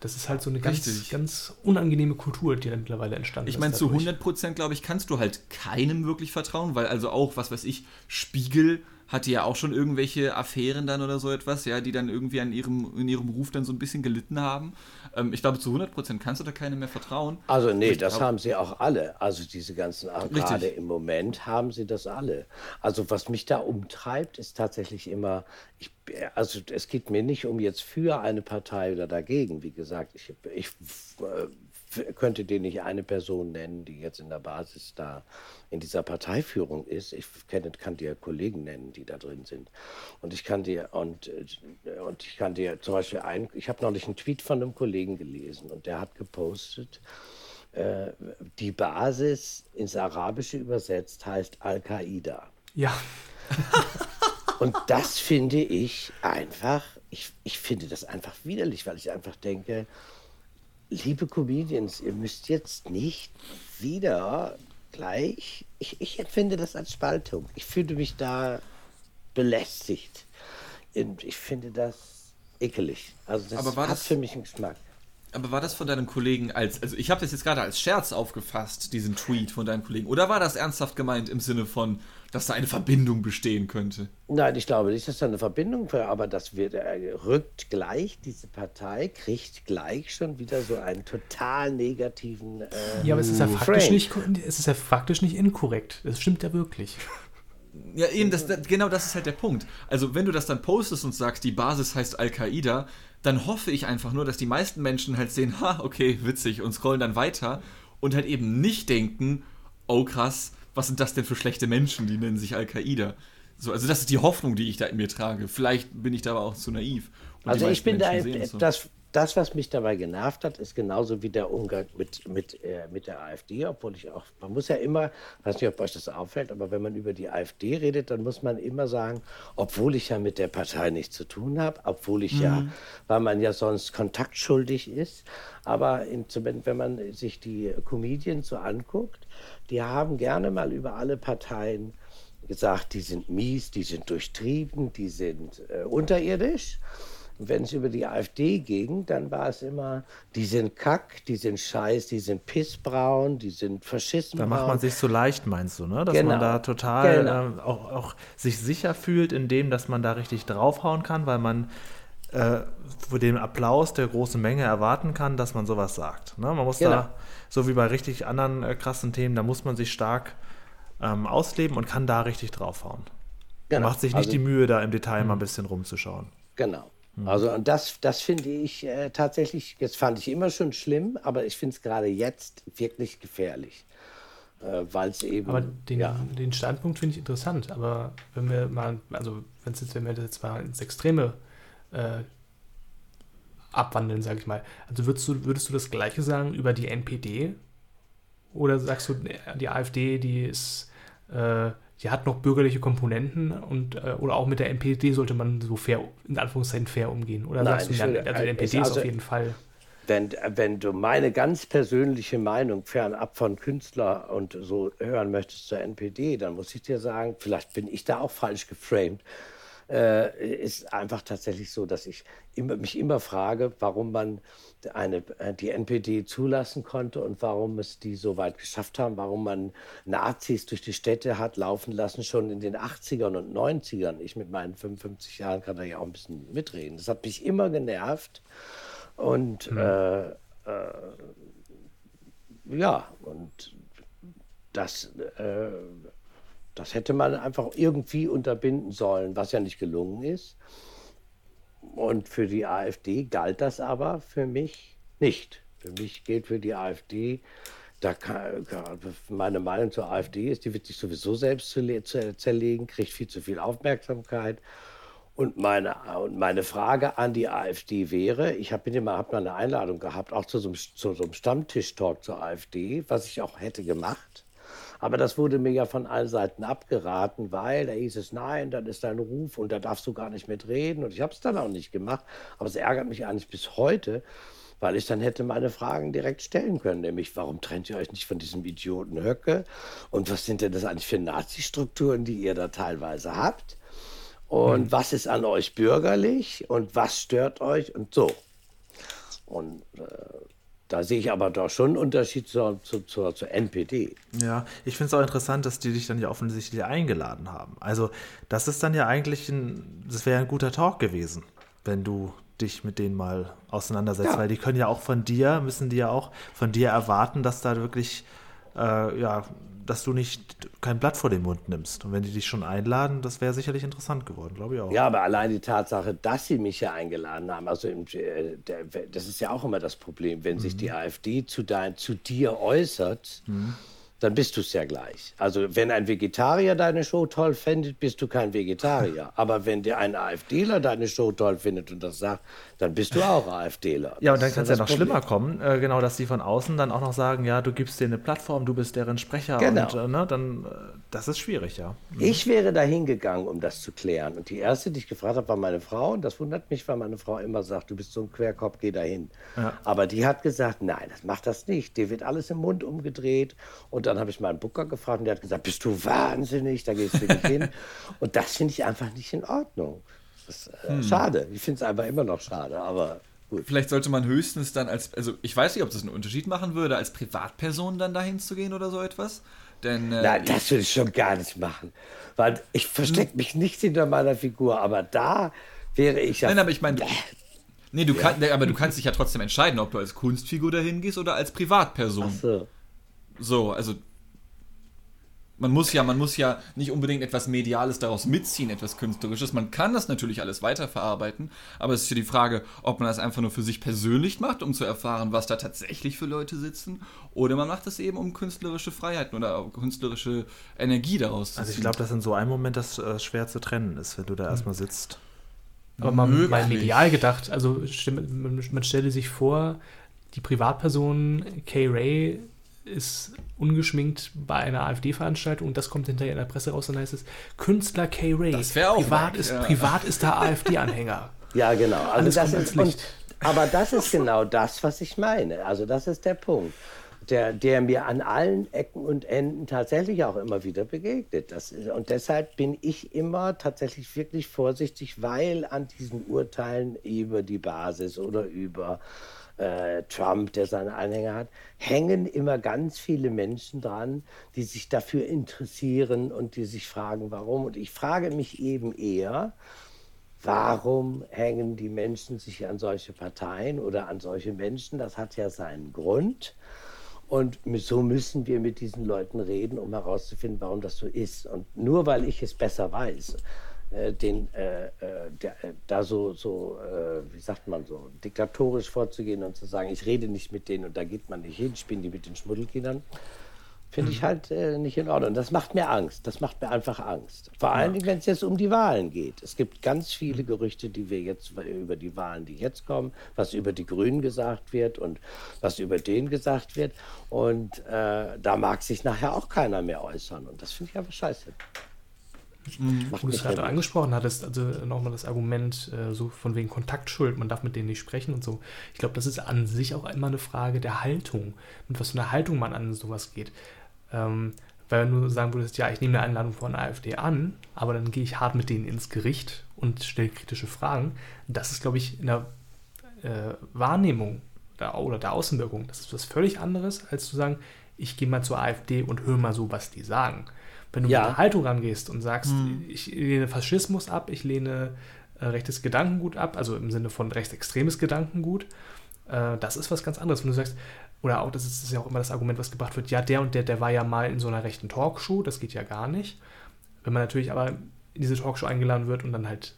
Das ist halt so eine ganz, ganz unangenehme Kultur, die da mittlerweile entstanden ich ist. Ich meine, zu 100 Prozent, glaube ich, kannst du halt keinem wirklich vertrauen, weil also auch, was weiß ich, Spiegel hatte ja auch schon irgendwelche Affären dann oder so etwas, ja, die dann irgendwie an ihrem, in ihrem Ruf dann so ein bisschen gelitten haben. Ähm, ich glaube, zu 100% kannst du da keinem mehr vertrauen. Also nee, ich das glaub, haben sie auch alle. Also diese ganzen, gerade im Moment haben sie das alle. Also was mich da umtreibt, ist tatsächlich immer, ich, also es geht mir nicht um jetzt für eine Partei oder dagegen. Wie gesagt, ich, ich äh, könnte dir nicht eine Person nennen, die jetzt in der Basis da in dieser Parteiführung ist. Ich kenne, kann dir Kollegen nennen, die da drin sind. Und ich kann dir und, äh, und ich kann dir zum Beispiel ein, ich habe neulich einen Tweet von einem Kollegen gelesen und der hat gepostet, äh, die Basis ins Arabische übersetzt heißt Al-Qaida. Ja. und das finde ich einfach, ich, ich finde das einfach widerlich, weil ich einfach denke, liebe Comedians, ihr müsst jetzt nicht wieder gleich. Ich, ich empfinde das als Spaltung. Ich fühle mich da belästigt. Ich finde das ekelig. Also das hat das, für mich einen Geschmack. Aber war das von deinem Kollegen als, also ich habe das jetzt gerade als Scherz aufgefasst, diesen Tweet von deinem Kollegen, oder war das ernsthaft gemeint im Sinne von, dass da eine Verbindung bestehen könnte? Nein, ich glaube nicht, dass da eine Verbindung wäre, aber das wird, äh, rückt gleich, diese Partei kriegt gleich schon wieder so einen total negativen. Äh, ja, aber es ist ja, faktisch nicht, es ist ja faktisch nicht inkorrekt. Das stimmt ja wirklich. Ja, eben, das, das, genau das ist halt der Punkt. Also, wenn du das dann postest und sagst, die Basis heißt Al-Qaida, dann hoffe ich einfach nur, dass die meisten Menschen halt sehen, ha, okay, witzig, und scrollen dann weiter und halt eben nicht denken, oh krass, was sind das denn für schlechte Menschen, die nennen sich Al-Qaida. So, also das ist die Hoffnung, die ich da in mir trage. Vielleicht bin ich da aber auch zu naiv. Also ich bin da, so. das, das, was mich dabei genervt hat, ist genauso wie der Umgang mit, mit, äh, mit der AfD, obwohl ich auch, man muss ja immer, weiß nicht, ob euch das auffällt, aber wenn man über die AfD redet, dann muss man immer sagen, obwohl ich ja mit der Partei nichts zu tun habe, obwohl ich mhm. ja, weil man ja sonst kontaktschuldig ist, aber in, wenn man sich die Comedians so anguckt, die haben gerne mal über alle Parteien gesagt, die sind mies, die sind durchtrieben, die sind äh, unterirdisch. Und wenn es über die AfD ging, dann war es immer, die sind kack, die sind scheiß, die sind pissbraun, die sind Faschisten. Da macht man sich so leicht, meinst du, ne? Dass genau. man da total genau. äh, auch, auch sich sicher fühlt in dem, dass man da richtig draufhauen kann, weil man äh, für den Applaus der großen Menge erwarten kann, dass man sowas sagt. Ne? Man muss genau. da, so wie bei richtig anderen äh, krassen Themen, da muss man sich stark ähm, ausleben und kann da richtig draufhauen. Genau. Macht sich nicht also, die Mühe, da im Detail mal ein bisschen rumzuschauen. Genau. Mhm. Also und das, das finde ich äh, tatsächlich, jetzt fand ich immer schon schlimm, aber ich finde es gerade jetzt wirklich gefährlich. Äh, Weil es eben. Aber den, ja. den Standpunkt finde ich interessant. Aber wenn wir mal, also wenn es jetzt, wenn wir das jetzt mal ins Extreme äh, abwandeln, sage ich mal. Also würdest du, würdest du das Gleiche sagen über die NPD? Oder sagst du, die AfD, die ist, äh, die hat noch bürgerliche Komponenten und äh, oder auch mit der NPD sollte man so fair, in Anführungszeichen fair umgehen? Oder Nein, sagst du, würde, also die NPD also, ist auf jeden Fall. Wenn, wenn du meine ganz persönliche Meinung fernab von Künstler und so hören möchtest zur NPD, dann muss ich dir sagen, vielleicht bin ich da auch falsch geframed äh, ist einfach tatsächlich so, dass ich immer, mich immer frage, warum man eine, äh, die NPD zulassen konnte und warum es die so weit geschafft haben, warum man Nazis durch die Städte hat laufen lassen, schon in den 80ern und 90ern. Ich mit meinen 55 Jahren kann da ja auch ein bisschen mitreden. Das hat mich immer genervt und mhm. äh, äh, ja, und das, äh, das hätte man einfach irgendwie unterbinden sollen, was ja nicht gelungen ist. Und für die AfD galt das aber für mich nicht. Für mich gilt für die AfD, da kann, meine Meinung zur AfD ist, die wird sich sowieso selbst zerlegen, kriegt viel zu viel Aufmerksamkeit. Und meine, und meine Frage an die AfD wäre, ich habe hab mal eine Einladung gehabt, auch zu so einem, zu so einem Stammtisch-Talk zur AfD, was ich auch hätte gemacht. Aber das wurde mir ja von allen Seiten abgeraten, weil da hieß es, nein, dann ist dein Ruf und da darfst du gar nicht mitreden. Und ich habe es dann auch nicht gemacht. Aber es ärgert mich eigentlich bis heute, weil ich dann hätte meine Fragen direkt stellen können, nämlich warum trennt ihr euch nicht von diesem Idioten Höcke und was sind denn das eigentlich für Nazi-Strukturen, die ihr da teilweise habt und hm. was ist an euch bürgerlich und was stört euch und so. Und äh, da sehe ich aber doch schon einen Unterschied zur, zur, zur, zur NPD. Ja, ich finde es auch interessant, dass die dich dann ja offensichtlich eingeladen haben. Also, das ist dann ja eigentlich ein, das wäre ein guter Talk gewesen, wenn du dich mit denen mal auseinandersetzt, ja. weil die können ja auch von dir, müssen die ja auch von dir erwarten, dass da wirklich, äh, ja, dass du nicht kein Blatt vor den Mund nimmst. Und wenn die dich schon einladen, das wäre sicherlich interessant geworden, glaube ich auch. Ja, aber allein die Tatsache, dass sie mich ja eingeladen haben, also im, äh, der, das ist ja auch immer das Problem, wenn mhm. sich die AfD zu, dein, zu dir äußert. Mhm dann bist du es ja gleich. Also wenn ein Vegetarier deine Show toll findet, bist du kein Vegetarier. Aber wenn dir ein AfDler deine Show toll findet und das sagt, dann bist du auch AfDler. Ja, und dann kann es ja noch Problem. schlimmer kommen, äh, genau, dass die von außen dann auch noch sagen, ja, du gibst dir eine Plattform, du bist deren Sprecher. Genau. Und äh, ne, dann, äh, das ist schwierig, ja. Mhm. Ich wäre da hingegangen, um das zu klären. Und die erste, die ich gefragt habe, war meine Frau. Und das wundert mich, weil meine Frau immer sagt, du bist so ein Querkopf, geh da hin. Ja. Aber die hat gesagt, nein, das macht das nicht. Dir wird alles im Mund umgedreht. Und dann habe ich meinen Booker gefragt und der hat gesagt, bist du wahnsinnig, da gehst du nicht hin. Und das finde ich einfach nicht in Ordnung. Das ist äh, hm. schade. Ich finde es einfach immer noch schade, aber gut. Vielleicht sollte man höchstens dann als, also ich weiß nicht, ob das einen Unterschied machen würde, als Privatperson dann dahin zu gehen oder so etwas. Denn, äh, Nein, das würde ich schon gar nicht machen. Weil ich verstecke hm. mich nicht hinter meiner Figur, aber da wäre ich ja. Nein, aber ich meine. Nee, du ja. kann, aber du kannst dich ja trotzdem entscheiden, ob du als Kunstfigur dahin gehst oder als Privatperson. Ach so. So, also man muss ja, man muss ja nicht unbedingt etwas Mediales daraus mitziehen, etwas Künstlerisches. Man kann das natürlich alles weiterverarbeiten, aber es ist ja die Frage, ob man das einfach nur für sich persönlich macht, um zu erfahren, was da tatsächlich für Leute sitzen, oder man macht das eben, um künstlerische Freiheiten oder künstlerische Energie daraus zu ziehen. Also ich glaube, dass in so einem Moment das äh, schwer zu trennen ist, wenn du da mhm. erstmal sitzt. Aber mal, mal medial gedacht, also man stelle sich vor, die Privatperson Kay Ray ist ungeschminkt bei einer AfD-Veranstaltung und das kommt hinterher in der Presse raus, dann heißt es Künstler K. Ray. Das wäre auch privat ist, ja. privat ist der AfD-Anhänger. Ja, genau. Also Alles das ist, und, aber das ist genau das, was ich meine. Also das ist der Punkt. Der, der mir an allen Ecken und Enden tatsächlich auch immer wieder begegnet. Das und deshalb bin ich immer tatsächlich wirklich vorsichtig, weil an diesen Urteilen über die Basis oder über äh, Trump, der seine Anhänger hat, hängen immer ganz viele Menschen dran, die sich dafür interessieren und die sich fragen, warum. Und ich frage mich eben eher, warum hängen die Menschen sich an solche Parteien oder an solche Menschen? Das hat ja seinen Grund. Und so müssen wir mit diesen Leuten reden, um herauszufinden, warum das so ist. Und nur weil ich es besser weiß, äh, den, äh, äh, der, äh, da so, so äh, wie sagt man so, diktatorisch vorzugehen und zu sagen, ich rede nicht mit denen und da geht man nicht hin, spielen die mit den Schmuddelkindern, finde ich mhm. halt äh, nicht in Ordnung. Das macht mir Angst. Das macht mir einfach Angst. Vor allen Dingen, wenn es jetzt um die Wahlen geht. Es gibt ganz viele Gerüchte, die wir jetzt über die Wahlen, die jetzt kommen, was über die Grünen gesagt wird und was über den gesagt wird. Und da mag sich nachher auch keiner mehr äußern. Und das finde ich einfach scheiße. Mhm. Du es gerade angesprochen hattest, also nochmal das Argument äh, so von wegen Kontaktschuld, man darf mit denen nicht sprechen und so. Ich glaube, das ist an sich auch immer eine Frage der Haltung, mit was für einer Haltung man an sowas geht. Ähm, weil wenn du sagen würdest, ja, ich nehme eine Einladung von der AfD an, aber dann gehe ich hart mit denen ins Gericht und stelle kritische Fragen, das ist, glaube ich, in der äh, Wahrnehmung der, oder der Außenwirkung, das ist was völlig anderes, als zu sagen, ich gehe mal zur AfD und höre mal so, was die sagen. Wenn du ja. mit der Haltung rangehst und sagst, hm. ich lehne Faschismus ab, ich lehne äh, rechtes Gedankengut ab, also im Sinne von rechtsextremes Gedankengut, Äh, das ist was ganz anderes, wenn du sagst, oder auch, das ist, ja auch immer das Argument, was gebracht wird, ja, der und der, der war ja mal in so einer rechten Talkshow, das geht ja gar nicht. Wenn man natürlich aber in diese Talkshow eingeladen wird und dann halt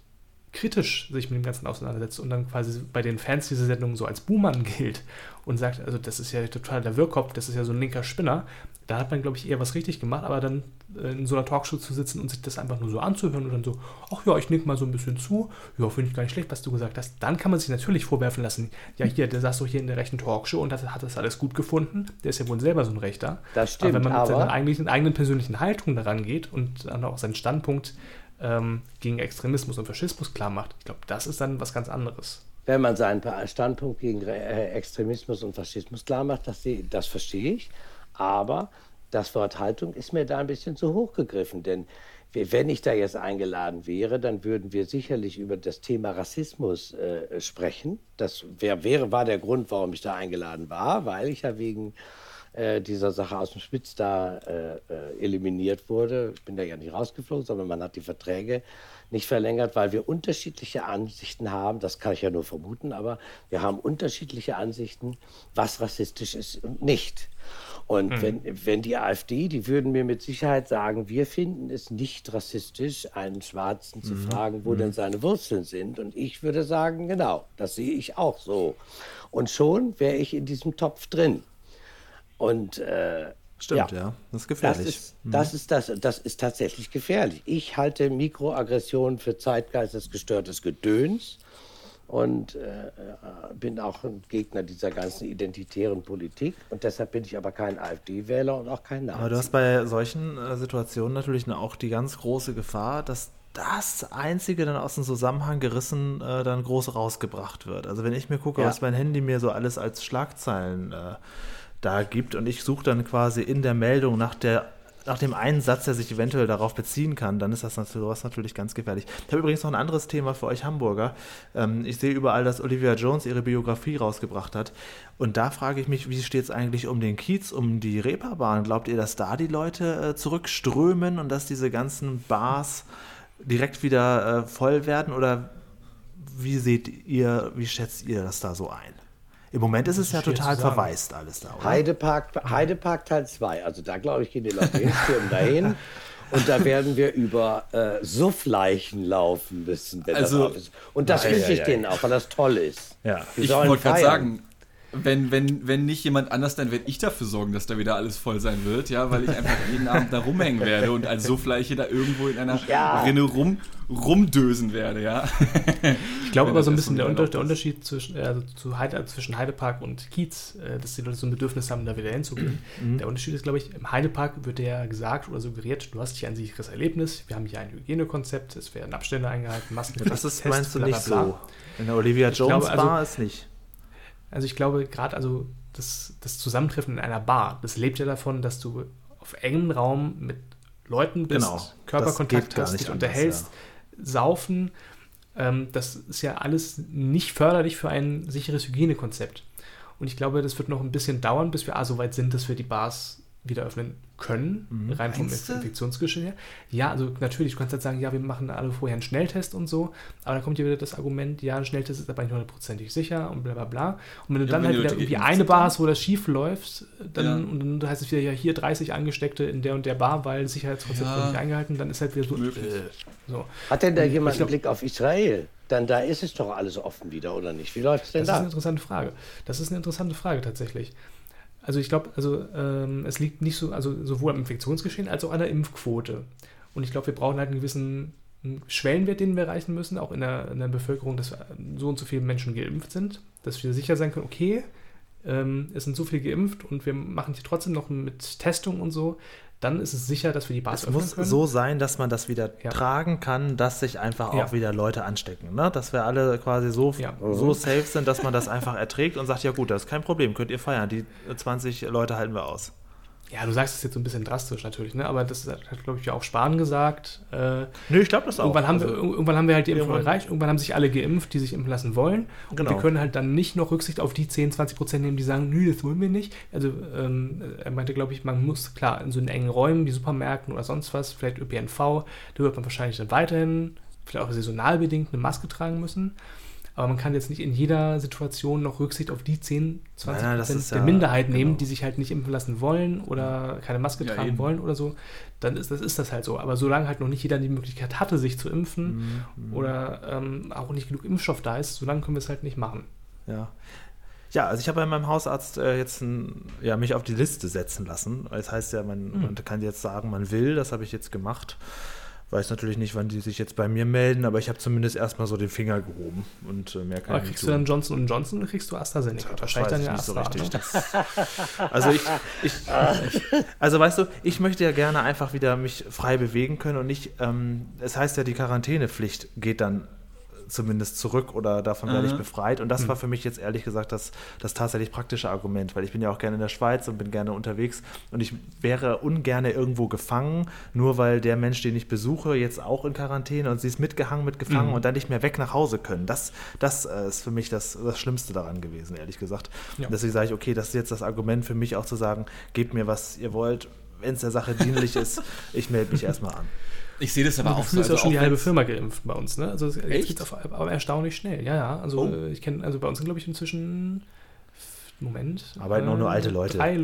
kritisch sich mit dem Ganzen auseinandersetzt und dann quasi bei den Fans dieser Sendung so als Buhmann gilt und sagt, also das ist ja total der Wirrkopf, das ist ja so ein linker Spinner, da hat man, glaube ich, eher was richtig gemacht, aber dann äh, in so einer Talkshow zu sitzen und sich das einfach nur so anzuhören und dann so, ach ja, ich nick mal so ein bisschen zu, ja, finde ich gar nicht schlecht, was du gesagt hast, dann kann man sich natürlich vorwerfen lassen, ja, hier, der saß doch hier in der rechten Talkshow und hat, hat das alles gut gefunden, der ist ja wohl selber so ein Rechter. Das stimmt, aber wenn man mit aber seiner eigenen, eigenen persönlichen Haltung daran geht und dann auch seinen Standpunkt ähm, gegen Extremismus und Faschismus klar macht, ich glaube, das ist dann was ganz anderes. wenn man seinen Standpunkt gegen äh, Extremismus und Faschismus klar macht, das, das verstehe ich. Aber das Wort Haltung ist mir da ein bisschen zu hoch gegriffen. Denn wenn ich da jetzt eingeladen wäre, dann würden wir sicherlich über das Thema Rassismus äh, sprechen. Das wär, wäre, war der Grund, warum ich da eingeladen war, weil ich ja wegen äh, dieser Sache aus dem Spitz da äh, äh, eliminiert wurde. Ich bin da ja nicht rausgeflogen, sondern man hat die Verträge nicht verlängert, weil wir unterschiedliche Ansichten haben. Das kann ich ja nur vermuten, aber wir haben unterschiedliche Ansichten, was rassistisch ist und nicht. Und wenn, wenn die AfD, die würden mir mit Sicherheit sagen, wir finden es nicht rassistisch, einen Schwarzen zu fragen, wo denn seine Wurzeln sind. Und ich würde sagen, genau, das sehe ich auch so. Und schon wäre ich in diesem Topf drin. Und äh, Stimmt, ja. Das ist gefährlich. das ist, das, ist das, das ist tatsächlich gefährlich. Ich halte Mikroaggressionen für zeitgeistesgestörtes Gedöns und äh, äh, bin auch ein Gegner dieser ganzen identitären Politik. Und deshalb bin ich aber kein AfD-Wähler und auch kein Nazi. Aber du hast bei solchen äh, Situationen natürlich auch die ganz große Gefahr, dass das Einzige dann aus dem Zusammenhang gerissen äh, dann groß rausgebracht wird. Also wenn ich mir gucke, Ja. was mein Handy mir so alles als Schlagzeilen äh, da gibt und ich suche dann quasi in der Meldung nach der nach dem einen Satz, der sich eventuell darauf beziehen kann, dann ist das natürlich, sowas natürlich ganz gefährlich. Ich habe übrigens noch ein anderes Thema für euch Hamburger. Ähm, ich sehe überall, dass Olivia Jones ihre Biografie rausgebracht hat. Und da frage ich mich, wie steht es eigentlich um den Kiez, um die Reeperbahn? Glaubt ihr, dass da die Leute äh, zurückströmen und dass diese ganzen Bars direkt wieder äh, voll werden? Oder wie seht ihr, wie schätzt ihr das da so ein? Im Moment ist es ja total verwaist alles da, oder? Heidepark, Heidepark Teil 2. Also da glaube ich, gehen die Leute hin, stürmen dahin. Und da werden wir über äh, Suffleichen laufen müssen. Wenn Also- das auf ist. Und das wünsche ich ei. denen auch, weil das toll ist. Ja. Wir Ich wollte gerade sagen, wenn, wenn, wenn nicht jemand anders, dann werde ich dafür sorgen, dass da wieder alles voll sein wird, ja, weil ich einfach jeden Abend da rumhängen werde und als Suffleiche da irgendwo in einer Ja. Rinne rum, rumdösen werde, ja. Ich glaube aber so ein bisschen der, Unter, der. Unterschied zwischen, äh, also zu Heide, zwischen Heidepark und Kiez, äh, dass die Leute so ein Bedürfnis haben, da wieder hinzugehen. Der Unterschied ist, glaube ich, im Heidepark wird ja gesagt oder suggeriert, du hast hier ein sicheres Erlebnis, wir haben hier ein Hygienekonzept, es werden Abstände eingehalten, Masken Das ist, meinst du bla, bla, nicht bla. so? In der Olivia Jones glaube, also- Bar ist nicht. Also ich glaube, gerade also das, das Zusammentreffen in einer Bar, das lebt ja davon, dass du auf engem Raum mit Leuten bist, Genau. Körperkontakt hast, dich anders, unterhältst, saufen. Ähm, das ist ja alles nicht förderlich für ein sicheres Hygienekonzept. Und ich glaube, das wird noch ein bisschen dauern, bis wir A, so weit sind, dass wir die Bars wieder öffnen können, Mhm. rein vom? Infektionsgeschehen her. Ja, also natürlich, du kannst halt sagen, ja, wir machen alle vorher einen Schnelltest und so, aber dann kommt ja wieder das Argument, ja, ein Schnelltest ist aber nicht hundertprozentig sicher und bla bla bla. Und wenn du Ja, dann wenn halt wieder irgendwie eine Bar hast, wo das schief läuft, dann, Ja. und dann heißt es wieder, ja, hier 30 Angesteckte in der und der Bar, weil Sicherheitskonzept Ja. wurde nicht eingehalten, dann ist halt wieder so, Möglich. äh, so. Hat denn da jemand glaub- einen Blick auf Israel? Dann da ist es doch alles offen wieder, oder nicht? Wie läuft es denn Das ist eine da? interessante Frage. Das ist eine interessante Frage tatsächlich. Also ich glaube, also ähm, es liegt nicht so, also sowohl am Infektionsgeschehen als auch an der Impfquote. Und ich glaube, wir brauchen halt einen gewissen Schwellenwert, den wir erreichen müssen, auch in der, in der Bevölkerung, dass so und so viele Menschen geimpft sind, dass wir sicher sein können, okay, ähm, es sind so viele geimpft und wir machen hier trotzdem noch mit Testung und so, dann ist es sicher, dass wir die Bars Es öffnen muss können. so sein, dass man das wieder Ja. tragen kann, dass sich einfach Ja. auch wieder Leute anstecken. Ne? Dass wir alle quasi so, Ja. so safe sind, dass man das einfach erträgt und sagt, ja gut, das ist kein Problem, könnt ihr feiern. Die 20 Leute halten wir aus. Ja, du sagst es jetzt so ein bisschen drastisch natürlich, ne? aber das hat, glaube ich, ja auch Spahn gesagt. Äh, Nö, ich glaube das auch. Irgendwann haben, wir, Also, irgendwann haben wir halt die Impfung erreicht, irgendwann haben sich alle geimpft, die sich impfen lassen wollen. Und Genau. wir können halt dann nicht noch Rücksicht auf die 10, 20 Prozent nehmen, die sagen, nö, das wollen wir nicht. Also ähm, er meinte, glaube ich, man muss, klar, in so engen Räumen wie Supermärkten oder sonst was, vielleicht ÖPNV, da wird man wahrscheinlich dann weiterhin, vielleicht auch saisonal bedingt, eine Maske tragen müssen. Aber man kann jetzt nicht in jeder Situation noch Rücksicht auf die 10, 20 Nein, Prozent der ja- Minderheit nehmen, genau. die sich halt nicht impfen lassen wollen oder keine Maske Ja, tragen eben. wollen oder so. Dann ist das, ist das halt so. Aber solange halt noch nicht jeder die Möglichkeit hatte, sich zu impfen Mhm. oder ähm, auch nicht genug Impfstoff da ist, solange können wir es halt nicht machen. Ja. Ja, also ich habe bei meinem Hausarzt äh, jetzt ein, ja, mich auf die Liste setzen lassen. Das heißt ja, man, Hm. man kann jetzt sagen, man will, das habe ich jetzt gemacht. Weiß natürlich nicht, wann die sich jetzt bei mir melden, aber ich habe zumindest erstmal so den Finger gehoben und äh, mehr kann Aber ich nicht kriegst du tun. dann Johnson Johnson oder kriegst du AstraZeneca? Das weiß ich dann ja nicht so Astra, richtig. ne? Das, also ich, ich, also weißt du, ich möchte ja gerne einfach wieder mich frei bewegen können und nicht, ähm, es heißt ja, die Quarantänepflicht geht dann zumindest zurück oder davon werde ich Aha. befreit. Und das war für mich jetzt ehrlich gesagt das, das tatsächlich praktische Argument, weil ich bin ja auch gerne in der Schweiz und bin gerne unterwegs und ich wäre ungern irgendwo gefangen, nur weil der Mensch, den ich besuche, jetzt auch in Quarantäne und sie ist mitgehangen, mitgefangen Mhm. und dann nicht mehr weg nach Hause können. Das, das äh, ist für mich das, das Schlimmste daran gewesen, ehrlich gesagt. Ja. Deswegen sage ich, okay, das ist jetzt das Argument für mich auch zu sagen, gebt mir, was ihr wollt. Wenn es der Sache dienlich ist, ich melde mich erstmal an. Ich sehe das aber auch so. ist ja Also schon die halbe Firma geimpft bei uns, ne? Also es Echt? geht auf, aber erstaunlich schnell. Ja, ja. Also Oh. äh, ich kenne, also bei uns sind glaube ich inzwischen Moment. Arbeiten auch nur alte Leute. Drei,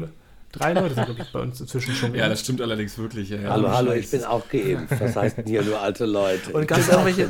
drei Leute sind glaube ich bei uns inzwischen schon. Ja, das stimmt allerdings wirklich. Ja. Hallo, hallo, ich bin auch geimpft. Was heißt denn hier nur alte Leute? Und gab es irgendwelche,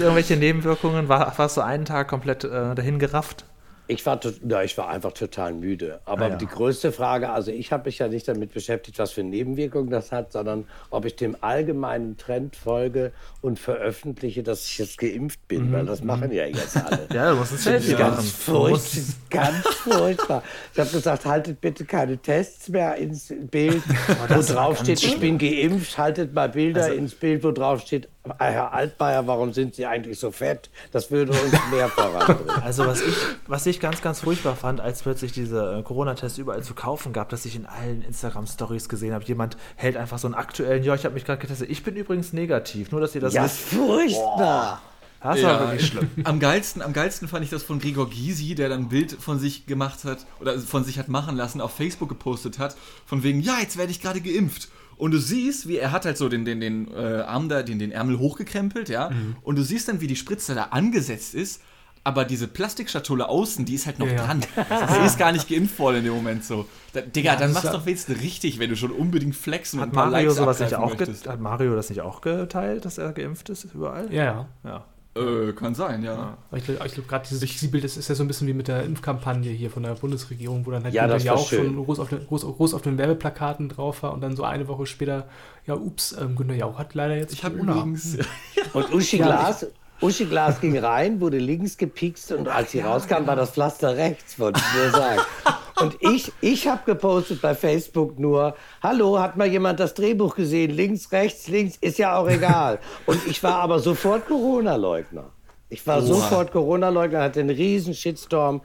irgendwelche Nebenwirkungen? War, warst du einen Tag komplett äh, dahin gerafft? Ich war, ja, ich war einfach total müde. Aber Ah, ja. die größte Frage, also ich habe mich ja nicht damit beschäftigt, was für Nebenwirkungen das hat, sondern ob ich dem allgemeinen Trend folge und veröffentliche, dass ich jetzt geimpft bin, weil das machen ja jetzt alle. Ja, du musst ein Selfie machen. Ganz furchtbar, ganz furchtbar. Ich habe gesagt, haltet bitte keine Tests mehr ins Bild, wo drauf steht, ich bin geimpft. Haltet mal Bilder ins Bild, wo drauf steht, "Ah, Herr Altmaier, warum sind Sie eigentlich so fett? Das würde uns mehr voranbringen. Also was ich, was ich ganz, ganz furchtbar fand, als plötzlich diese äh, Corona-Tests überall zu kaufen gab, dass ich in allen Instagram-Stories gesehen habe, jemand hält einfach so einen aktuellen, ja, ich habe mich gerade getestet, ich bin übrigens negativ, nur dass ihr das Ja, wisst. furchtbar. Das war wirklich schlimm. Am geilsten, am geilsten fand ich das von Gregor Gysi, der dann ein Bild von sich gemacht hat oder von sich hat machen lassen, auf Facebook gepostet hat, von wegen, ja, jetzt werde ich gerade geimpft. Und du siehst, wie er hat halt so den, den, den äh, Arm da, den, den Ärmel hochgekrempelt, ja. Und du siehst dann, wie die Spritze da angesetzt ist, aber diese Plastikschatulle außen, die ist halt noch Ja, ja. dran. Sie ist gar nicht geimpft worden in dem Moment so. Da, Digga, dann das mach's ja- doch wenigstens richtig, wenn du schon unbegrenzt flexen und Hat ein paar Mario, Likes sowas nicht auch hat Mario das nicht auch geteilt, dass er geimpft ist überall? Ja, ja. Ja. Äh, kann sein, ja. Aber ich glaube, glaub, gerade dieses Zielbild, das ist ja so ein bisschen wie mit der Impfkampagne hier von der Bundesregierung, wo dann halt Ja, Günther das war Jauch schön. schon groß auf, den, groß, groß auf den Werbeplakaten drauf war und dann so eine Woche später, ja, ups, ähm, Günther Jauch hat leider jetzt Ich habe übrigens. Und Uschi Glas, Uschi Glas ging rein, wurde links gepikst und als sie rauskam, war das Pflaster rechts, wollte ich nur sagen. Und ich, ich habe gepostet bei Facebook nur, hallo, hat mal jemand das Drehbuch gesehen? Links, rechts, links, ist ja auch egal. Und ich war aber sofort Corona-Leugner. Ich war sofort Corona-Leugner, hatte einen riesen Shitstorm,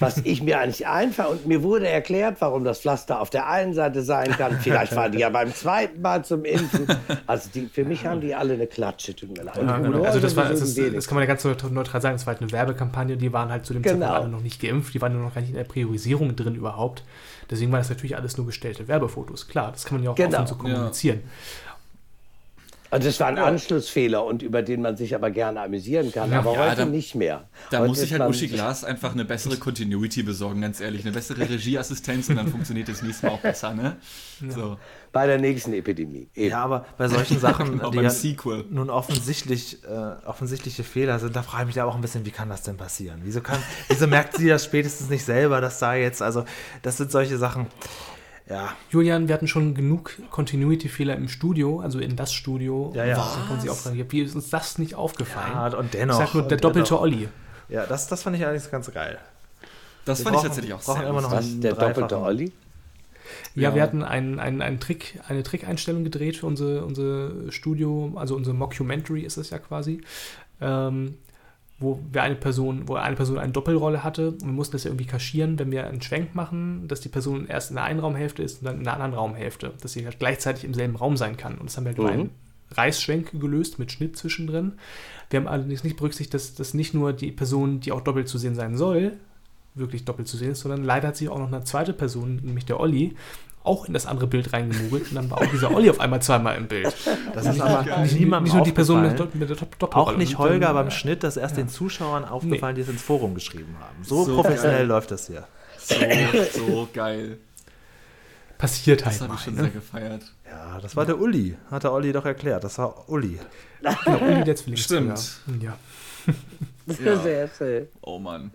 was ich mir eigentlich einfach und mir wurde erklärt, warum das Pflaster auf der einen Seite sein kann. Vielleicht waren die ja beim zweiten Mal zum Impfen. Also die, für mich haben die alle eine Klatsche, tut mir leid. Ja, genau. Also das, war, das, ist, das kann man ja ganz neut- neutral sagen, das war halt eine Werbekampagne, die waren halt zu dem Genau. Zeitpunkt alle noch nicht geimpft, die waren noch gar nicht in der Priorisierung drin überhaupt. Deswegen waren das natürlich alles nur gestellte Werbefotos. Klar, das kann man ja auch Genau. offen so kommunizieren. Also es war ein Anschlussfehler und über den man sich aber gerne amüsieren kann, aber Ja, heute da- nicht mehr. Da heute muss ich halt Uschi Glas einfach eine bessere Continuity besorgen, ganz ehrlich. Eine bessere Regieassistenz und dann funktioniert das nächste Mal auch besser, ne? So. Bei der nächsten Epidemie. Eben. Ja, aber bei solchen Sachen, genau, die ja Sequel. nun offensichtlich äh, offensichtliche Fehler sind, da frage ich mich aber auch ein bisschen, wie kann das denn passieren? Wieso, kann, wieso merkt sie das spätestens nicht selber, dass da jetzt, also das sind solche Sachen, ja, Julian, wir hatten schon genug Continuity-Fehler im Studio, also in das Studio. Ja, ja. Fragen, wie ist uns das nicht aufgefallen? ja und ich dennoch. sag nur, der doppelte dennoch. Olli. Ja, das, das fand ich allerdings ganz geil. Das Wir fand ich brauchen- tatsächlich auch sehr immer noch. Was? Der doppelte. Olli? Ja, Ja. wir hatten einen, einen, einen Trick, eine Trickeinstellung gedreht für unsere, unsere Studio, also unsere Mockumentary ist es ja quasi, ähm, wo wir eine Person, wo eine Person eine Doppelrolle hatte und wir mussten das ja irgendwie kaschieren, wenn wir einen Schwenk machen, dass die Person erst in der einen Raumhälfte ist und dann in der anderen Raumhälfte, dass sie halt gleichzeitig im selben Raum sein kann. Und das haben wir halt Mhm. einen Reißschwenk gelöst mit Schnitt zwischendrin. Wir haben allerdings nicht berücksichtigt, dass das nicht nur die Person, die auch doppelt zu sehen sein soll, wirklich doppelt zu sehen ist, sondern leider hat sich auch noch eine zweite Person, nämlich der Olli. Auch in das andere Bild reingemogelt und dann war auch dieser Olli auf einmal zweimal im Bild. Das ist aber Nicht, niemandem nicht nur die Person mit, aufgefallen. mit der Dopp- Doppelrolle. Auch nicht Und dann, Holger beim Schnitt, das ist erst den Zuschauern aufgefallen, die es ins Forum geschrieben haben. So, So professionell geil. läuft das hier. So, so geil. Passiert halt Das habe ich schon ne? sehr gefeiert. Ja, das war der Uli, hat der Olli doch erklärt. Das war Uli. Genau, Olli, der Zwillingsbruder. Stimmt. Ja. Ja. Sehr schön. Oh Mann.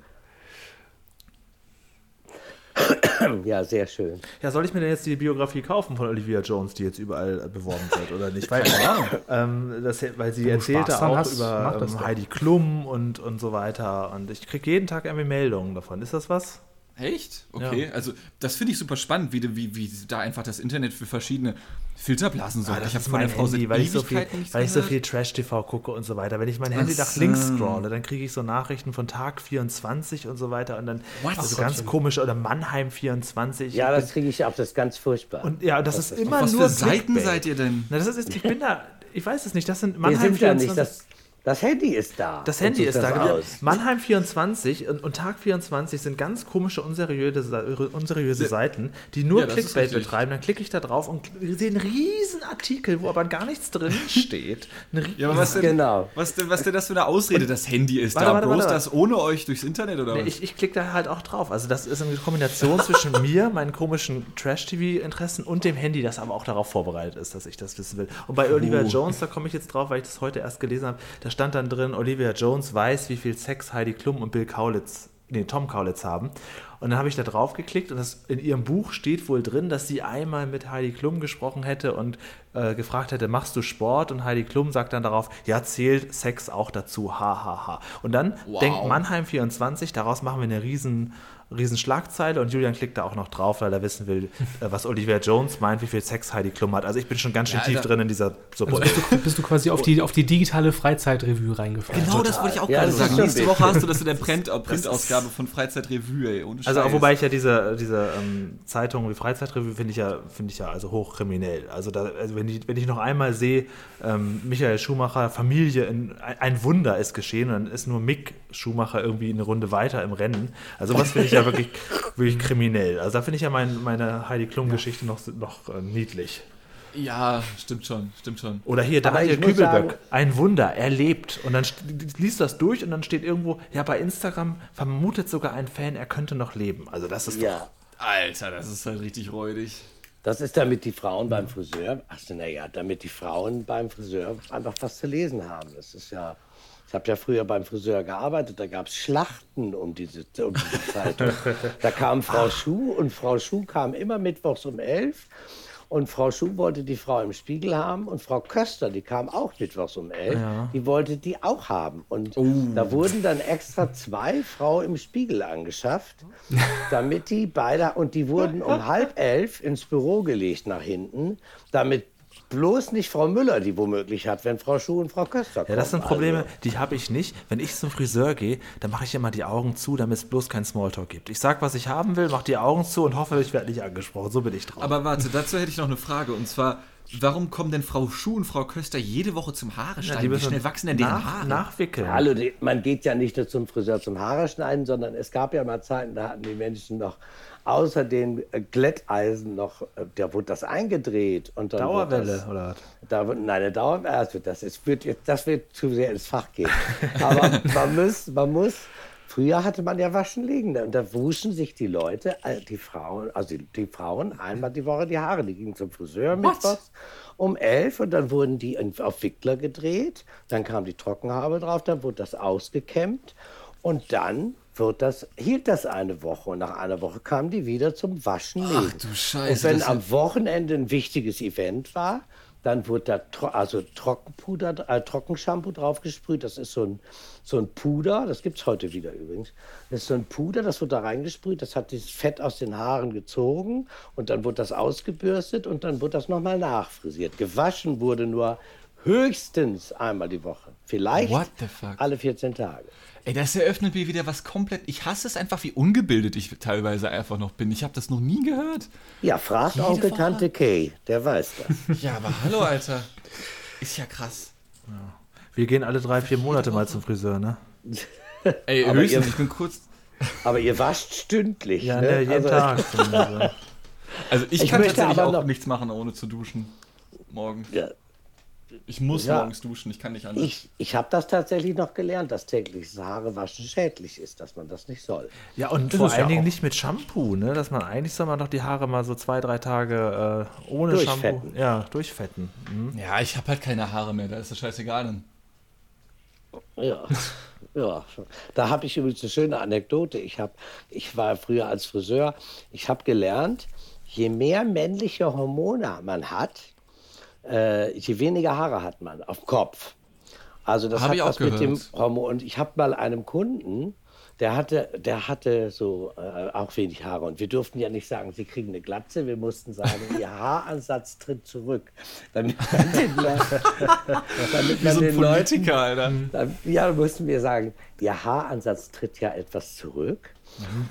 Ja, sehr schön. Ja, soll ich mir denn jetzt die Biografie kaufen von Olivia Jones, die jetzt überall äh, beworben wird oder nicht? Weil, ähm, das, weil sie erzählte auch hast, über ähm. Heidi Klum und, und so weiter. Und ich kriege jeden Tag irgendwie Meldungen davon. Ist das was? Echt? Okay. Ja. Also, das finde ich super spannend, wie, wie, wie da einfach das Internet für verschiedene Filterblasen sorgt. ich habe von der Frau Handy, weil ich so viel, weil ich so viel Trash-TV gucke und so weiter. Wenn ich mein Handy nach links scrolle, dann kriege ich so Nachrichten von Tag 24 und so weiter und dann What? also Ach ganz komisch oder Mannheim 24. Ja, das kriege ich auch, das ist ganz furchtbar. und ja, das, ist immer Was nur für Seiten Clickbait. seid ihr denn? Na, das ist, ich bin da, ich weiß es nicht, das sind Wir Mannheim sind ja 24. nicht, das, das Handy ist da. Das Und Handy ist da. genau. aus. Mannheim 24 und, und Tag 24 sind ganz komische, unseriöse, unseriöse Seiten, die nur Ja, Clickbait betreiben. Dann klicke ich da drauf und sehe einen riesen Artikel, wo aber gar nichts drin steht. Ja, aber was denn, Genau. was denn, was denn das für eine Ausrede? Das Handy ist Warte, da. warte, Bloß warte. das ohne euch durchs Internet oder Nee, was? ich, ich klicke da halt auch drauf. Also das ist eine Kombination zwischen mir, meinen komischen Trash-TV-Interessen und dem Handy, das aber auch darauf vorbereitet ist, dass ich das wissen will. Und bei Olivia Jones, da komme ich jetzt drauf, weil ich das heute erst gelesen habe, da stand dann drin, Olivia Jones weiß, wie viel Sex Heidi Klum und Bill Kaulitz, nee, Tom Kaulitz haben. Und dann habe ich da drauf geklickt und das, in ihrem Buch steht wohl drin, dass sie einmal mit Heidi Klum gesprochen hätte und äh, gefragt hätte, machst du Sport? Und Heidi Klum sagt dann darauf, ja, zählt Sex auch dazu, ha, ha, ha. Und dann Wow. denkt Mannheim 24, daraus machen wir eine riesen, riesen Schlagzeile und Julian klickt da auch noch drauf, weil er wissen will, äh, was Olivia Jones meint, wie viel Sex Heidi Klum hat. Also ich bin schon ganz schön Ja, tief Alter. drin in dieser Suppe. Also bist, du, bist du quasi auf die, auf die digitale Freizeitrevue reingefallen. Genau, das wollte ich auch Ja, gerade sagen. Nächste. Woche hast du das in der Print Printausgabe von Freizeitrevue, ey. Also auch wobei ich ja diese, diese ähm, Zeitung wie Freizeitrevue finde ich ja finde ich ja also hochkriminell. Also, da, also wenn, ich, wenn ich noch einmal sehe, ähm, Michael Schumacher, Familie, in, ein, ein Wunder ist geschehen und dann ist nur Mick Schumacher irgendwie eine Runde weiter im Rennen. Also was finde ich ja wirklich, wirklich kriminell. Also da finde ich ja mein, meine Heidi Klum-Geschichte noch, noch äh, niedlich. Ja, stimmt schon, stimmt schon. Oder hier, Aber Daniel Kübelböck, sagen- ein Wunder, er lebt. Und dann st- liest das durch und dann steht irgendwo, ja, bei Instagram vermutet sogar ein Fan, er könnte noch leben. Also das ist doch Ja, Alter, das ist halt richtig räudig. das ist damit die Frauen beim Friseur, ach so, naja, damit die Frauen beim Friseur einfach was zu lesen haben. Das ist ja, ich habe ja früher beim Friseur gearbeitet, da gab es Schlachten um diese, um diese Zeitung. Da kam Frau Schuh und Frau Schuh kam immer mittwochs um elf. Und Frau Schuh wollte die Frau im Spiegel haben und Frau Köster, die kam auch mittwochs um elf, die wollte die auch haben. Und da wurden dann extra zwei Frau im Spiegel angeschafft, damit die beide, und die wurden um halb elf ins Büro gelegt nach hinten, damit bloß nicht Frau Müller die womöglich hat, wenn Frau Schuh und Frau Köster kommen. Ja, das sind Probleme, Also, die habe ich nicht. Wenn ich zum Friseur gehe, dann mache ich immer die Augen zu, damit es bloß kein Smalltalk gibt. Ich sage, was ich haben will, mache die Augen zu und hoffe, ich werde nicht angesprochen. So bin ich drauf. Aber warte, dazu hätte ich noch eine Frage. Und zwar, warum kommen denn Frau Schuh und Frau Köster jede Woche zum Haare schneiden? Wie schnell wachsen denn deren nach, Haare? nachwickeln. Hallo, man geht ja nicht nur zum Friseur zum Haare schneiden, sondern es gab ja mal Zeiten, da hatten die Menschen noch außer den äh, Glätteisen noch, äh, da wurde das eingedreht. Und dann Dauerwelle das, oder was? Da, wird- nein, eine Dauerwelle, also das, ist, wird das wird zu sehr ins Fach gehen. Aber man muss, man muss, früher hatte man ja Waschen liegen und da wuschen sich die Leute, äh, die Frauen, also die, Frauen einmal die Woche die Haare. Die gingen zum Friseur mittwochs um elf und dann wurden die auf Wickler gedreht, dann kam die Trockenhaube drauf, dann wurde das ausgekämmt und dann wird das, hielt das eine Woche und nach einer Woche kamen die wieder zum Waschen liegen. du Scheiße, Und wenn am Wochenende ein wichtiges Event war, dann wurde da tro also Trockenpuder, äh, Trockenshampoo draufgesprüht. Das ist so ein, so ein Puder, das gibt es heute wieder übrigens. Das ist so ein Puder, das wird da reingesprüht, das hat dieses Fett aus den Haaren gezogen und dann wird das ausgebürstet und dann wird das nochmal nachfrisiert. Gewaschen wurde nur höchstens einmal die Woche. Vielleicht What the fuck? alle 14 Tage. Ey, das eröffnet mir wieder was komplett. Ich hasse es einfach, wie ungebildet ich teilweise einfach noch bin. Ich habe das noch nie gehört. Ja, fragt Jede Onkel Woche? Tante Kay, der weiß das. Ja, aber hallo, Alter. Ist ja krass. Wir gehen alle drei, vier Monate mal zum Friseur, ne? Ey, Aber höchstens, ihr- ich bin kurz. Aber ihr wascht stündlich. Ja, ne? ne, jeden Also- Tag. zum Friseur. Also ich, Ich kann möchte tatsächlich aber auch noch- nichts machen, ohne zu duschen. Morgens. Ja, Ich muss Ja. morgens duschen, ich kann nicht anders. ich ich habe das tatsächlich noch gelernt, dass tägliches Haarewaschen schädlich ist, dass man das nicht soll. Ja, und Das vor ja allen Dingen auch- nicht mit Shampoo, ne? Dass man eigentlich soll man doch die Haare mal so zwei, drei Tage äh, ohne Durchfetten. Shampoo. Ja, durchfetten. Mhm. Ja, ich habe halt keine Haare mehr, da ist das scheißegal dann. Ja, ja. Da habe ich übrigens eine schöne Anekdote. Ich, hab, ich war früher als Friseur. Ich habe gelernt, je mehr männliche Hormone man hat, äh, je weniger Haare hat man auf dem Kopf. Also das Hab hat ich auch was mit dem gehört. Hormon. Und ich habe mal einem Kunden, der hatte, der hatte so äh, auch wenig Haare. Und wir durften ja nicht sagen, sie kriegen eine Glatze. Wir mussten sagen, ihr Haaransatz tritt zurück. Damit man den, damit man so den Leuten Alter. dann, ja, mussten wir sagen, Ihr Haaransatz tritt ja etwas zurück.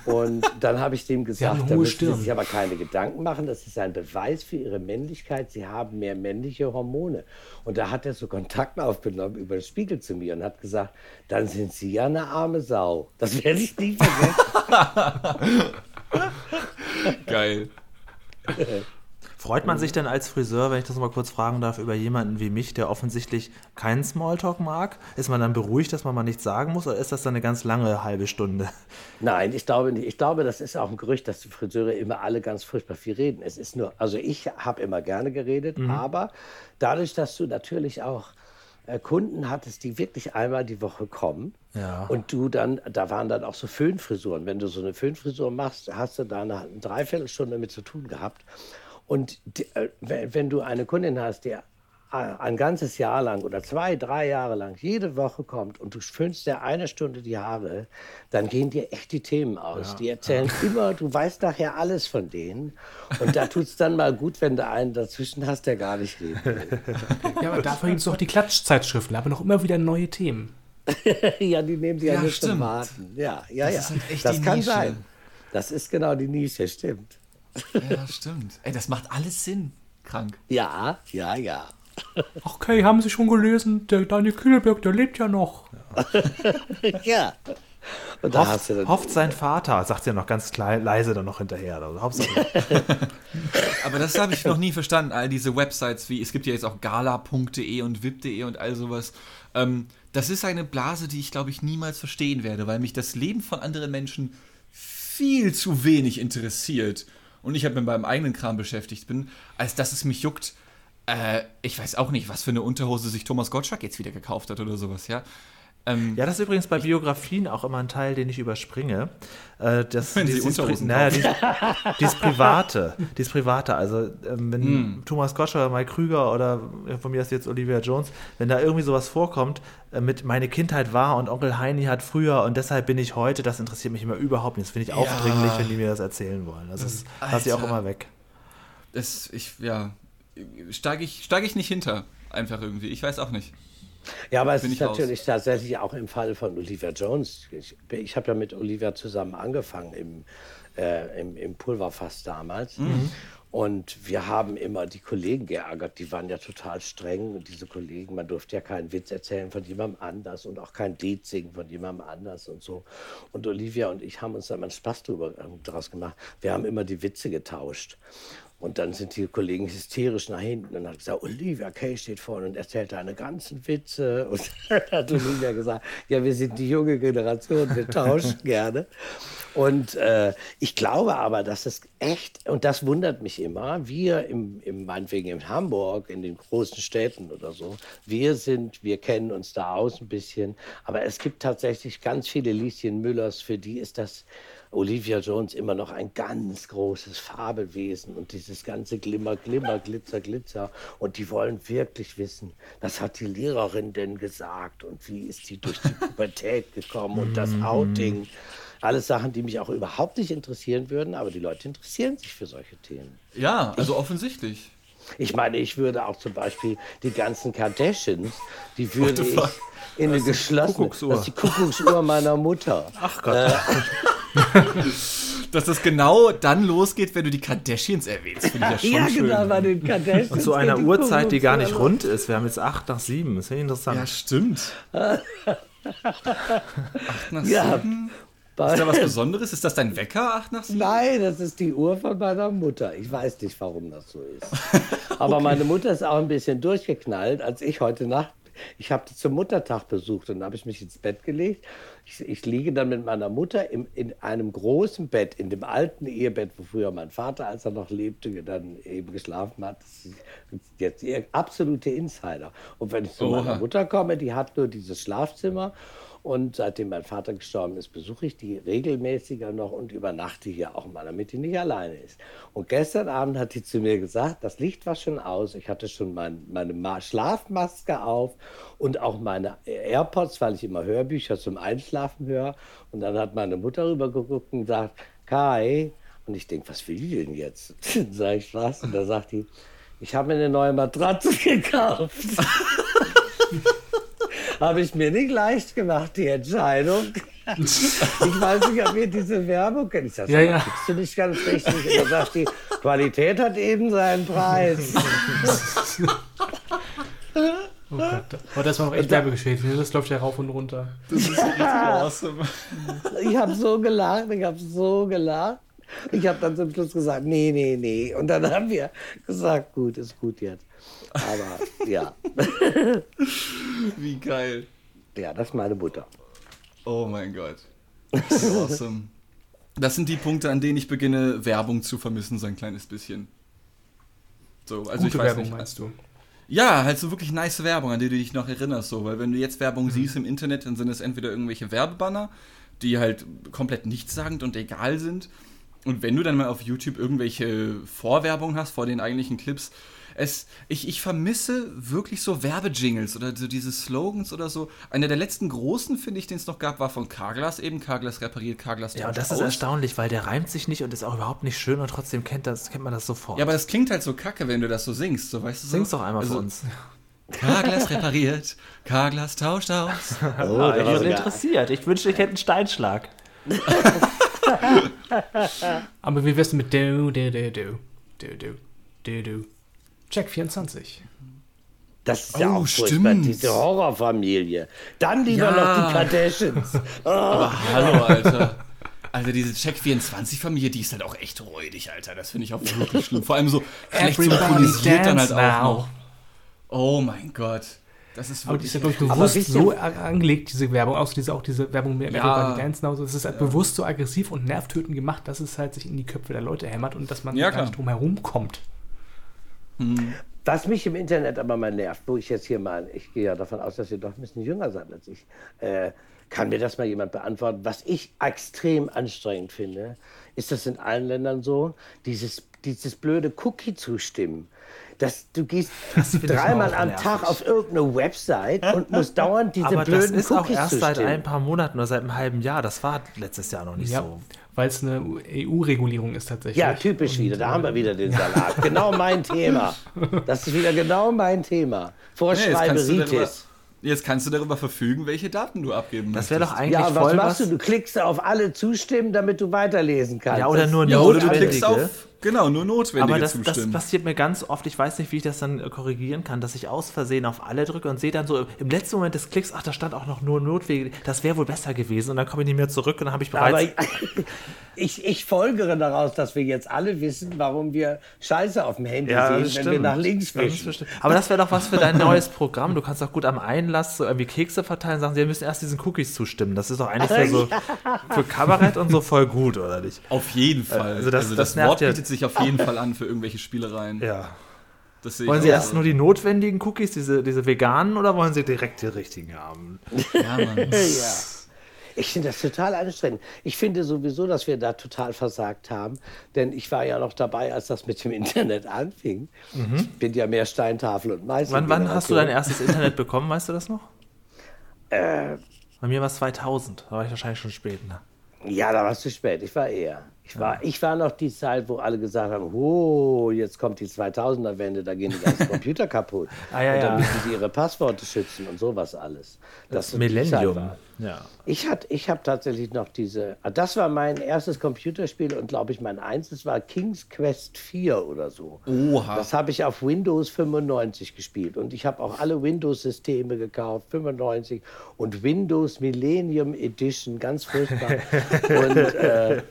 Und dann habe ich dem gesagt, da müssen Sie Stirn. sich aber keine Gedanken machen. Das ist ein Beweis für Ihre Männlichkeit. Sie haben mehr männliche Hormone. Und da hat er so Kontakt aufgenommen über den Spiegel zu mir und hat gesagt, dann sind Sie ja eine arme Sau. Das werde ich nie vergessen. Geil. Freut man sich denn als Friseur, wenn ich das mal kurz fragen darf, über jemanden wie mich, der offensichtlich keinen Smalltalk mag? Ist man dann beruhigt, dass man mal nichts sagen muss, oder ist das dann eine ganz lange halbe Stunde? Nein, ich glaube nicht. Ich glaube, das ist auch ein Gerücht, dass die Friseure immer alle ganz furchtbar viel reden. Es ist nur, also ich habe immer gerne geredet, aber dadurch, dass du natürlich auch äh, Kunden hattest, die wirklich einmal die Woche kommen Ja. und du dann, da waren dann auch so Föhnfrisuren. Wenn du so eine Föhnfrisur machst, hast du da eine, eine Dreiviertelstunde damit zu tun gehabt. Und die, äh, wenn du eine Kundin hast, die ein ganzes Jahr lang oder zwei, drei Jahre lang jede Woche kommt und du föhnst dir eine Stunde die Haare, dann gehen dir echt die Themen aus. Die erzählen immer, du weißt nachher alles von denen. Und da tut es dann mal gut, wenn du einen dazwischen hast, der gar nicht reden will. Ja, aber dafür gibt es doch die Klatschzeitschriften, aber noch immer wieder neue Themen. ja, die nehmen die ja, Ja, nur zum. Warten. Ja, ja, Das ja. halt echt das kann Nische. sein. Das ist genau die Nische, stimmt. Ja, stimmt. Ey, das macht alles Sinn. Krank. Ja, ja, ja. Okay, haben Sie schon gelesen? Der Daniel Kühlberg, der lebt ja noch. Ja. Und da hast du Hofft, dann, hofft sein Vater, sagt sie ja noch ganz klein, leise dann noch hinterher. Also, Aber das habe ich noch nie verstanden. All diese Websites wie, es gibt ja jetzt auch gala.de und vip.de und all sowas. Ähm, das ist eine Blase, die ich, glaube ich, niemals verstehen werde, weil mich das Leben von anderen Menschen viel zu wenig interessiert. Und ich habe mit meinem eigenen Kram beschäftigt bin, als dass es mich juckt. Äh, ich weiß auch nicht, was für eine Unterhose sich Thomas Gottschalk jetzt wieder gekauft hat oder sowas, ja. Ähm, Ja, das ist übrigens bei Biografien auch immer ein Teil, den ich überspringe. Äh, das, Wenn Sie dieses, Unterhosen naja, dieses, dieses Private. Dieses Private. Also, ähm, wenn Hm. Thomas Gottschalk, Mike Krüger oder von mir ist jetzt Olivia Jones, wenn da irgendwie sowas vorkommt, äh, mit meine Kindheit war und Onkel Heini hat früher und deshalb bin ich heute, das interessiert mich immer überhaupt nicht. Das finde ich aufdringlich, wenn die mir das erzählen wollen. Das ist, lasse ich auch immer weg. das, ich, ja, steige ich, steig ich nicht hinter. Einfach irgendwie. Ich weiß auch nicht. Ja, aber es ist ich raus. natürlich tatsächlich auch im Fall von Olivia Jones. Ich, ich habe ja mit Olivia zusammen angefangen im, äh, im, im Pulverfass damals. Mhm. Und wir haben immer die Kollegen geärgert, die waren ja total streng. Und diese Kollegen, man durfte ja keinen Witz erzählen von jemandem anders und auch kein Lied singen von jemandem anders und so. Und Olivia und ich haben uns da mal Spaß drüber, ähm, draus gemacht. Wir haben immer die Witze getauscht. Und dann sind die Kollegen hysterisch nach hinten und hat gesagt, Olivia Kay steht vorne und erzählt deine ganzen Witze. Und dann hat Olivia gesagt, ja, wir sind die junge Generation, wir tauschen gerne. Und äh, ich glaube aber, dass es echt, und das wundert mich immer, wir im, im, meinetwegen in Hamburg, in den großen Städten oder so, wir sind, wir kennen uns da aus ein bisschen, aber es gibt tatsächlich ganz viele Lieschen Müllers, für die ist das Olivia Jones immer noch ein ganz großes Fabelwesen und dieses ganze Glimmer, Glimmer, Glitzer, Glitzer. Und die wollen wirklich wissen, was hat die Lehrerin denn gesagt und wie ist sie durch die Pubertät gekommen und das Outing. Alles Sachen, die mich auch überhaupt nicht interessieren würden, aber die Leute interessieren sich für solche Themen. Ja, also offensichtlich. Ich meine, ich würde auch zum Beispiel die ganzen Kardashians, die würde ich in eine geschlossene, Kuckucksuhr. das ist die Kuckucksuhr meiner Mutter. Ach Gott. Dass das genau dann losgeht, wenn du die Kardashians erwähnst, finde ich ja schon Ja, schön. genau, bei den Kardashians. Und zu einer Uhrzeit, die gar nicht rund ist. Wir haben jetzt acht nach sieben. Das finde ich interessant. Ja, stimmt. Acht nach Ja. Sieben. Ist da was Besonderes? Ist das dein Wecker, 8 nach 7? Nein, das ist die Uhr von meiner Mutter. Ich weiß nicht, warum das so ist. Aber meine Mutter ist auch ein bisschen durchgeknallt, als ich heute Nacht, ich habe die zum Muttertag besucht und habe ich mich ins Bett gelegt. Ich, ich liege dann mit meiner Mutter im, in einem großen Bett, in dem alten Ehebett, wo früher mein Vater, als er noch lebte, dann eben geschlafen hat. Das ist jetzt ihr absolute Insider. Und wenn ich zu Oha. meiner Mutter komme, die hat nur dieses Schlafzimmer. Und seitdem mein Vater gestorben ist, besuche ich die regelmäßiger noch und übernachte hier auch mal, damit die nicht alleine ist. Und gestern Abend hat die zu mir gesagt, das Licht war schon aus, ich hatte schon mein, meine Ma Schlafmaske auf und auch meine AirPods, weil ich immer Hörbücher zum Einschlafen höre. Und dann hat meine Mutter rübergeguckt und gesagt, Kai, und ich denke, was will die denn jetzt? Dann sage ich was und da sagt die, ich habe mir eine neue Matratze gekauft. habe ich mir nicht leicht gemacht, die Entscheidung. Ich weiß nicht, ob ihr diese Werbung kennt. Ich sage, Ja, ja, ja. du nicht ganz richtig. Dann sagt die, Qualität hat eben seinen Preis. Oh Gott. Aber das war noch echt Werbegeschäft. Das läuft ja rauf und runter. Awesome. Ich habe so gelacht, ich habe so gelacht. Ich habe dann zum Schluss gesagt, nee, nee, nee. Und dann haben wir gesagt, gut, ist gut jetzt. Aber ja, Wie geil. ja, das ist meine Mutter. Oh mein Gott. Awesome. Das sind die Punkte, an denen ich beginne, Werbung zu vermissen, so ein kleines bisschen. So, also Gute ich weiß Werbung nicht. meinst du? Ja, halt so wirklich nice Werbung, an die du dich noch erinnerst, so, weil wenn du jetzt Werbung siehst im Internet, dann sind es entweder irgendwelche Werbebanner, die halt komplett nichtssagend und egal sind. Und wenn du dann mal auf YouTube irgendwelche Vorwerbung hast vor den eigentlichen Clips, es, ich, ich vermisse wirklich so Werbejingles oder so diese Slogans oder so. Einer der letzten großen, finde ich, den es noch gab, war von Carglass eben. Carglass repariert, Carglass Ja, und das ist aus. erstaunlich, weil der reimt sich nicht und ist auch überhaupt nicht schön und trotzdem kennt, das, kennt man das sofort. Ja, aber das klingt halt so kacke, wenn du das so singst, so weißt du so? Sing's doch einmal Also, für uns. Carglass repariert, Carglass tauscht aus. Oh, Ah, ich bin interessiert. Ich wünschte, ich hätte einen Steinschlag. Aber wie wär's denn mit du, du, du, du, du, du, du, du. Check 24. Das ist ja Oh, auch furchtbar, stimmt. diese Horrorfamilie. Dann lieber Ja. noch die Kardashians. Aber hallo, Alter. Alter, diese Check24-Familie, die ist halt auch echt räudig, Alter. Das finde ich auch wirklich schlimm. Vor allem so schlecht synchronisiert dann halt auch now. noch. Oh mein Gott. Das ist Aber die ist ja, wirklich. bewusst so angelegt, diese Werbung, auch diese, auch diese Werbung mit Ja. Everybody Dance Now. Das ist halt bewusst so aggressiv und nervtötend gemacht, dass es halt sich in die Köpfe der Leute hämmert und dass man Ja, gar nicht drum herum kommt. Was mich im Internet aber mal nervt, wo ich jetzt hier mal, ich gehe ja davon aus, dass ihr doch ein bisschen jünger seid als ich, äh, kann mir das mal jemand beantworten? Was ich extrem anstrengend finde, ist das in allen Ländern so, dieses, dieses blöde Cookie-Zustimmen. Dass du gehst ich dreimal am nervig. Tag auf irgendeine Website und musst dauernd diese Aber das blöden ist auch Cookies erst seit zustimmen. ein paar Monaten oder seit einem halben Jahr. Das war letztes Jahr noch nicht Ja, so. weil es eine EU-Regulierung ist tatsächlich. Ja, typisch wieder. Da haben wir wieder den Salat. Genau mein Thema. Das ist wieder genau mein Thema. Ja, jetzt, kannst du darüber, Vorschreiberitis. jetzt kannst du darüber verfügen, welche Daten du abgeben Das wäre doch eigentlich Ja, und was voll machst was. du? Du klickst auf alle zustimmen, damit du weiterlesen kannst. Ja, oder Das- nur Ja, oder du klickst auf, genau, nur notwendige Aber das, das zustimmen. passiert mir ganz oft. Ich weiß nicht, wie ich das dann äh, korrigieren kann, dass ich aus Versehen auf alle drücke und sehe dann so im letzten Moment des Klicks, ach, da stand auch noch nur notwendige. Das wäre wohl besser gewesen. Und dann komme ich nicht mehr zurück und dann habe ich Aber bereits. ich, ich folgere daraus, dass wir jetzt alle wissen, warum wir Scheiße auf dem Handy Ja, sehen, das wenn wir nach links Das wischen. Aber das wäre doch was für dein neues Programm. Du kannst doch gut am Einlass so irgendwie Kekse verteilen, sagen, sie müssen erst diesen Cookies zustimmen. Das ist doch eigentlich für so für Kabarett und so voll gut, oder nicht? Auf jeden Fall. also das- das nervt Wort ja. bietet sich auf jeden Fall an für irgendwelche Spielereien. Ja. Wollen Sie erst so. nur die notwendigen Cookies, diese, diese veganen, oder wollen Sie direkt die richtigen haben? Ja, Mann. Ja. Ich finde das total anstrengend. Ich finde sowieso, dass wir da total versagt haben. Denn ich war ja noch dabei, als das mit dem Internet anfing. Ich bin ja mehr Steintafel und Meißel. Wann, wann hast du dein erstes Internet bekommen, weißt du das noch? Äh, Bei mir war es 2000, da war ich wahrscheinlich schon spät. Ne? Ja, da warst du spät. Ich war eher. Ich war, ich war noch die Zeit, wo alle gesagt haben, oh, jetzt kommt die 2000er-Wende, da gehen die ganzen Computer kaputt. Ah, ja, und dann ja. müssen sie ihre Passworte schützen und sowas alles. Das, Millennium. Ja. Ich, hat- ich habe tatsächlich noch diese. ah, Das war mein erstes Computerspiel und glaube ich mein einziges war King's Quest 4 oder so. Oha. Das habe ich auf Windows 95 gespielt und ich habe auch alle Windows-Systeme gekauft, 95 und Windows Millennium Edition, ganz furchtbar. und, äh,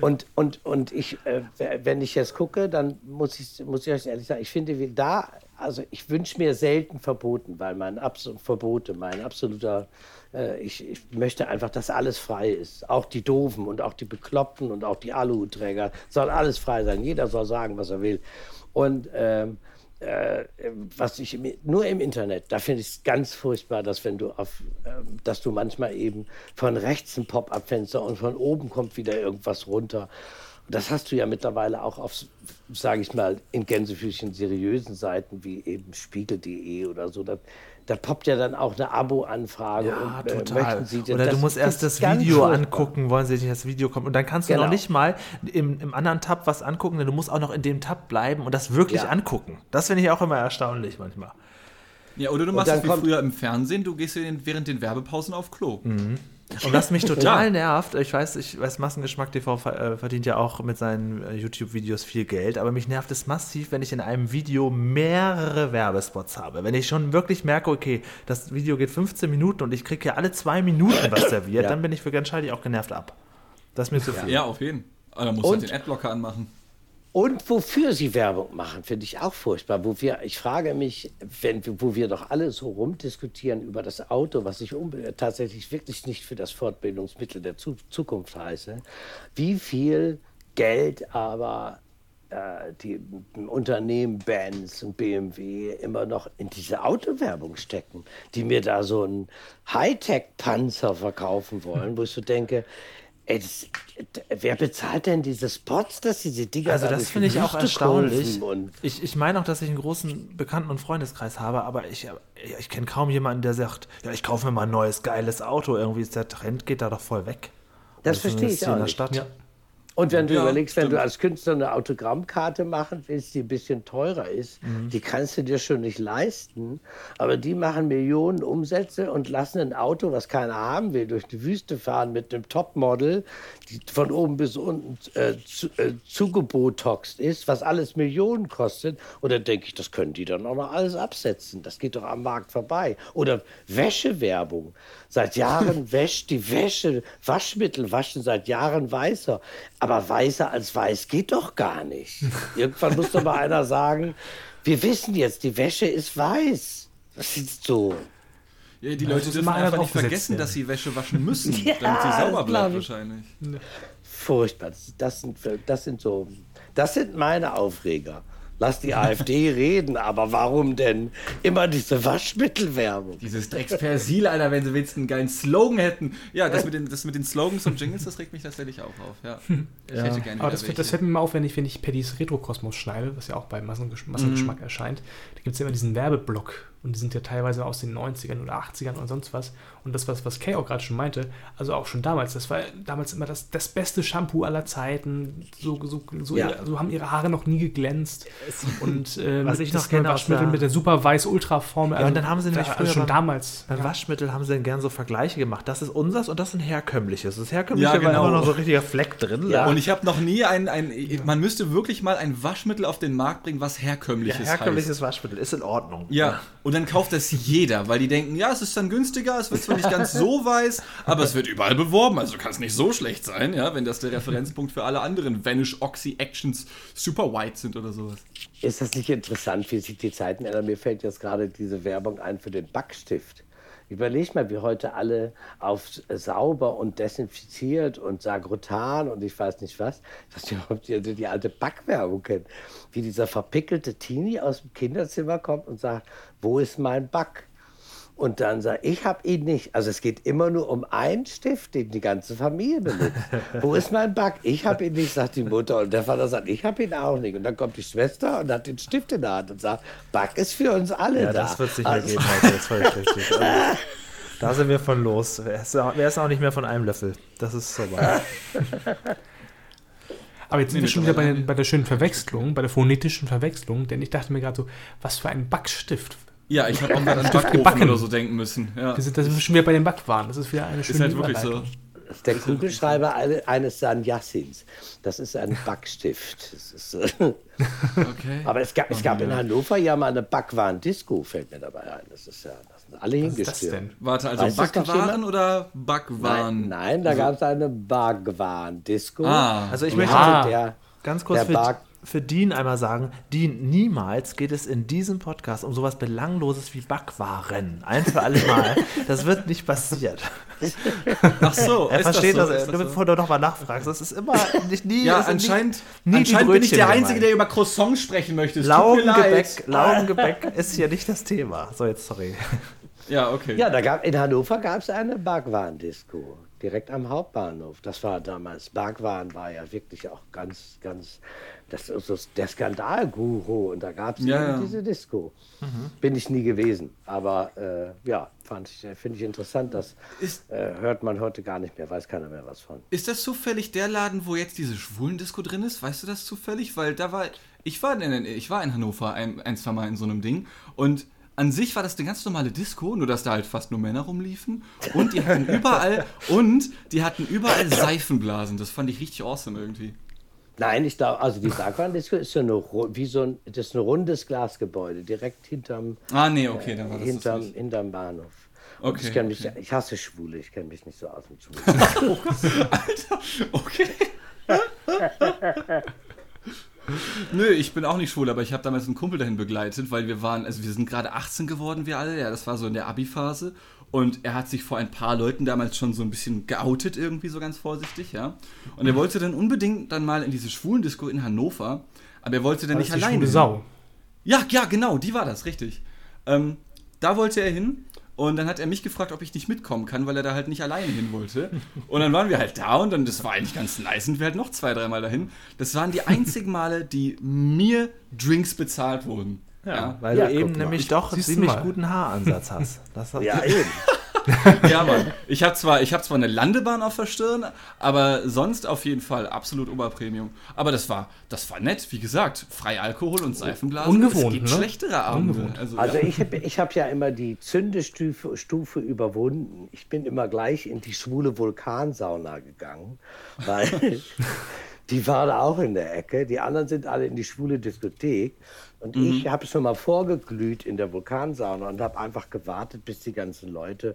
und, und, und ich, äh, wenn ich jetzt gucke, dann muss ich, muss ich euch ehrlich sagen, ich finde da, also ich wünsche mir selten verboten, weil mein Abs Verbote, mein absoluter äh, ich, ich möchte einfach, dass alles frei ist. Auch die Doofen und auch die Bekloppten und auch die Aluhutträger. Soll alles frei sein. Jeder soll sagen, was er will. Und ähm, äh, was ich im, nur im Internet, da finde ich es ganz furchtbar, dass wenn du auf, ähm, dass du manchmal eben von rechts ein Pop-up-Fenster und von oben kommt wieder irgendwas runter. Das hast du ja mittlerweile auch auf, sage ich mal, in Gänsefüßchen seriösen Seiten wie eben Spiegel.de oder so. Da, da poppt ja dann auch eine Abo-Anfrage. Ja, und, äh, total. möchten Sie denn- Oder du musst erst das Video angucken, wollen sie nicht das Video kommen. Und dann kannst du Genau. noch nicht mal im, im anderen Tab was angucken, denn du musst auch noch in dem Tab bleiben und das wirklich Ja. angucken. Das finde ich auch immer erstaunlich manchmal. Ja, oder du machst es wie kommt- früher im Fernsehen, du gehst während den Werbepausen auf Klo. Und was mich total nervt, ich weiß, ich weiß, Massengeschmack TV äh, verdient ja auch mit seinen äh, YouTube-Videos viel Geld, aber mich nervt es massiv, wenn ich in einem Video mehrere Werbespots habe. Wenn ich schon wirklich merke, okay, das Video geht 15 Minuten und ich kriege ja alle zwei Minuten was serviert, Ja. dann bin ich für ganz schalte ich auch genervt ab. Das ist mir zu viel. Ja, auf jeden. Aber dann musst du Und- halt den Adblocker anmachen. Und wofür sie Werbung machen, finde ich auch furchtbar. Wo wir, ich frage mich, wenn, wo wir doch alle so rumdiskutieren über das Auto, was ich tatsächlich wirklich nicht für das Fortbildungsmittel der Zu Zukunft heiße, wie viel Geld aber äh, die Unternehmen Benz und BMW immer noch in diese Autowerbung stecken, die mir da so einen Hightech-Panzer verkaufen wollen, wo ich so denke, ey, das, wer bezahlt denn diese Spots, dass diese Dinger Also da das finde ich auch erstaunlich. Ich, ich meine auch, dass ich einen großen Bekannten- und Freundeskreis habe, aber ich, ich kenne kaum jemanden, der sagt, ja, ich kaufe mir mal ein neues, geiles Auto. Irgendwie ist der Trend, geht da doch voll weg. Das Also verstehe ich auch in der nicht. Stadt. Ja. Und wenn du Ja, überlegst, wenn du stimmt. als Künstler eine Autogrammkarte machen willst, die ein bisschen teurer ist, Mhm. die kannst du dir schon nicht leisten. Aber die machen Millionen Umsätze und lassen ein Auto, was keiner haben will, durch die Wüste fahren mit einem Topmodel, die von oben bis unten äh, zu, äh, zugebotoxt ist, was alles Millionen kostet. Und dann denke ich, das können die dann auch noch alles absetzen. Das geht doch am Markt vorbei. Oder Wäschewerbung. Seit Jahren wäscht die Wäsche, Waschmittel waschen seit Jahren weißer. Aber weißer als weiß geht doch gar nicht. Irgendwann muss doch mal einer sagen, wir wissen jetzt, die Wäsche ist weiß. Das ist so. Ja, die Leute dürfen immer einer einfach nicht vergessen, werden. dass sie Wäsche waschen müssen, Ja, damit sie das sauber bleibt wahrscheinlich. Furchtbar. Das, das, sind, das sind so. Das sind meine Aufreger. Lass die AfD reden, aber warum denn immer diese Waschmittelwerbung? Dieses Dreckspersil, Alter, wenn sie wenigstens einen geilen Slogan hätten. Ja, das mit den, das mit den Slogans und Jingles, das regt mich tatsächlich auch auf. Ja. Ich hätte gerne Aber das, welche. das fällt mir mal auf, wenn ich, wenn ich Paddys Retro-Kosmos schneide, was ja auch bei Massengesch Massengeschmack erscheint. Da gibt es ja immer diesen Werbeblock. Und die sind ja teilweise aus den 90ern oder 80ern oder sonst was. Und das, was, was Kay auch gerade schon meinte, also auch schon damals, das war damals immer das, das beste Shampoo aller Zeiten. So, so, so, Ja. ihre, so haben ihre Haare noch nie geglänzt. Und ähm, Was ich noch kenne Waschmittel mit der super weiß Ultra-Formel. Ja, und dann haben sie nämlich da, früher also schon beim- damals. Beim Waschmittel haben sie dann gern so Vergleiche gemacht. Das ist unseres und das ist ein herkömmliches. Das herkömmliche Ja, genau. war immer noch so ein richtiger Fleck drin. Ja. Und ich habe noch nie ein, ein, man müsste wirklich mal ein Waschmittel auf den Markt bringen, was Ja, herkömmliches herkömmliches heißt. Waschmittel ist in Ordnung. Ja, und dann kauft das jeder, weil die denken, ja, es ist dann günstiger, es wird zwar nicht ganz so weiß, aber es wird überall beworben, also kann es nicht so schlecht sein, ja, wenn das der Referenzpunkt für alle anderen Vanish Oxy Actions Super White sind oder sowas. Ist das nicht interessant, wie sich die Zeiten ändern? Mir fällt jetzt gerade diese Werbung ein für den Backstift. Überleg mal, wie heute alle auf sauber und desinfiziert und Sagrotan und ich weiß nicht was, dass die die, die alte Backwerbung kennen. Wie dieser verpickelte Teenie aus dem Kinderzimmer kommt und sagt, wo ist mein Back? Und dann sagt, ich habe ihn nicht. Also es geht immer nur um einen Stift, den die ganze Familie benutzt. Wo ist mein Back? Ich habe ihn nicht, sagt die Mutter. Und der Vater sagt, ich habe ihn auch nicht. Und dann kommt die Schwester und hat den Stift in der Hand und sagt, Back ist für uns alle Ja, da. das wird mehr Also- geben heute. Das ist völlig richtig. Also, da sind wir von los. Wer ist, auch nicht mehr von einem Löffel? Das ist so. Aber jetzt sind wir schon wieder bei, bei der schönen Verwechslung, bei der phonetischen Verwechslung, denn ich dachte mir gerade so, was für ein Backstift. Ja, ich habe auch mal an Backofen gebacken. oder so denken müssen. Ja. Wir sind, das sind schon wieder bei den Backwaren. Das ist wieder eine schöne Ist halt wirklich so. Das ist der Kugelschreiber eine- eines Sanyassins. Das ist ein Backstift. Das ist, äh, Okay. aber es gab, es gab in Hannover ja mal eine Backwaren-Disco, fällt mir dabei ein. Das ist ja, das sind alle Was ist das hingestürmt. denn? Warte, also Weiß das noch Backwaren oder Nein, Backwaren? nein, da gab es eine Backwaren-Disco. Ah, Also ich möchte Ah. der, ganz kurz der für Dean einmal sagen, Dean, niemals geht es in diesem Podcast um sowas Belangloses wie Backwaren. Ein für alle Mal. Das wird nicht passiert. Ach so, Er ist versteht das, das, so? Ist das so? bevor du nochmal nachfragst. Das ist immer nicht nie. Ja, das nie- anscheinend, nie die anscheinend bin ich der. Einzige, der über Croissants sprechen möchte. Laugengebäck, Laugengebäck ist hier nicht das Thema. So, jetzt sorry. Ja, okay. Ja, da gab, in Hannover gab es eine Backwaren-Disco, direkt am Hauptbahnhof. Das war damals, Backwaren war ja wirklich auch ganz, ganz, das ist so der Skandalguru und da gab es Ja, ja. diese Disco. Bin ich nie gewesen, aber äh, ja, fand ich, finde ich interessant, das Ist- äh, hört man heute gar nicht mehr, weiß keiner mehr was von. Ist das zufällig der Laden, wo jetzt diese Schwulendisco drin ist? Weißt du das zufällig? Weil da war, ich war in, ich war in Hannover ein, ein, zwei Mal in so einem Ding und an sich war das eine ganz normale Disco, nur dass da halt fast nur Männer rumliefen und die hatten überall und die hatten überall Seifenblasen. Das fand ich richtig awesome irgendwie. Nein, ich glaube, also die Backwaren-Disco ist ja eine, wie so ein, das ist ein rundes Glasgebäude, direkt hinterm, Ah nee, okay, dann war das hinterm, das nicht. hinterm Bahnhof. Okay, ich, kenn mich, ich hasse Schwule, ich kenne mich nicht so aus mit Schwulen. Okay. Nö, ich bin auch nicht schwul, aber ich habe damals einen Kumpel dahin begleitet, weil wir waren, also wir sind gerade 18 geworden, wir alle, ja, das war so in der Abi-Phase. Und er hat sich vor ein paar Leuten damals schon so ein bisschen geoutet, irgendwie so ganz vorsichtig, ja. Und er wollte dann unbedingt dann mal in diese Schwulendisco in Hannover, aber er wollte dann Das nicht die alleine. schwule hin. Sau. Ja, ja, genau, die war das, richtig. Ähm, da wollte er hin und dann hat er mich gefragt, ob ich nicht mitkommen kann, weil er da halt nicht alleine hin wollte. Und dann waren wir halt da und dann, das war eigentlich ganz nice und wir halt noch zwei, dreimal dahin. Das waren die einzigen Male, die mir Drinks bezahlt wurden. Ja, Weil Ja, du eben nämlich doch einen ziemlich mal. guten Haaransatz hast. Das hat, ja, eben. ja Mann. Ich habe zwar, ich hab zwar eine Landebahn auf der Stirn, aber sonst auf jeden Fall absolut Oberpremium. Aber das war, das war nett, wie gesagt. Frei Alkohol und Seifenblasen. Ungewohnt, es gibt ne? schlechtere Abende. Ungewohnt. Also, Also ja. ich habe ich hab ja immer die Zündestufe Stufe überwunden. Ich bin immer gleich in die schwule Vulkansauna gegangen, weil die waren auch in der Ecke. Die anderen sind alle in die schwule Diskothek. Und ich habe schon mal vorgeglüht in der Vulkansauna und habe einfach gewartet, bis die ganzen Leute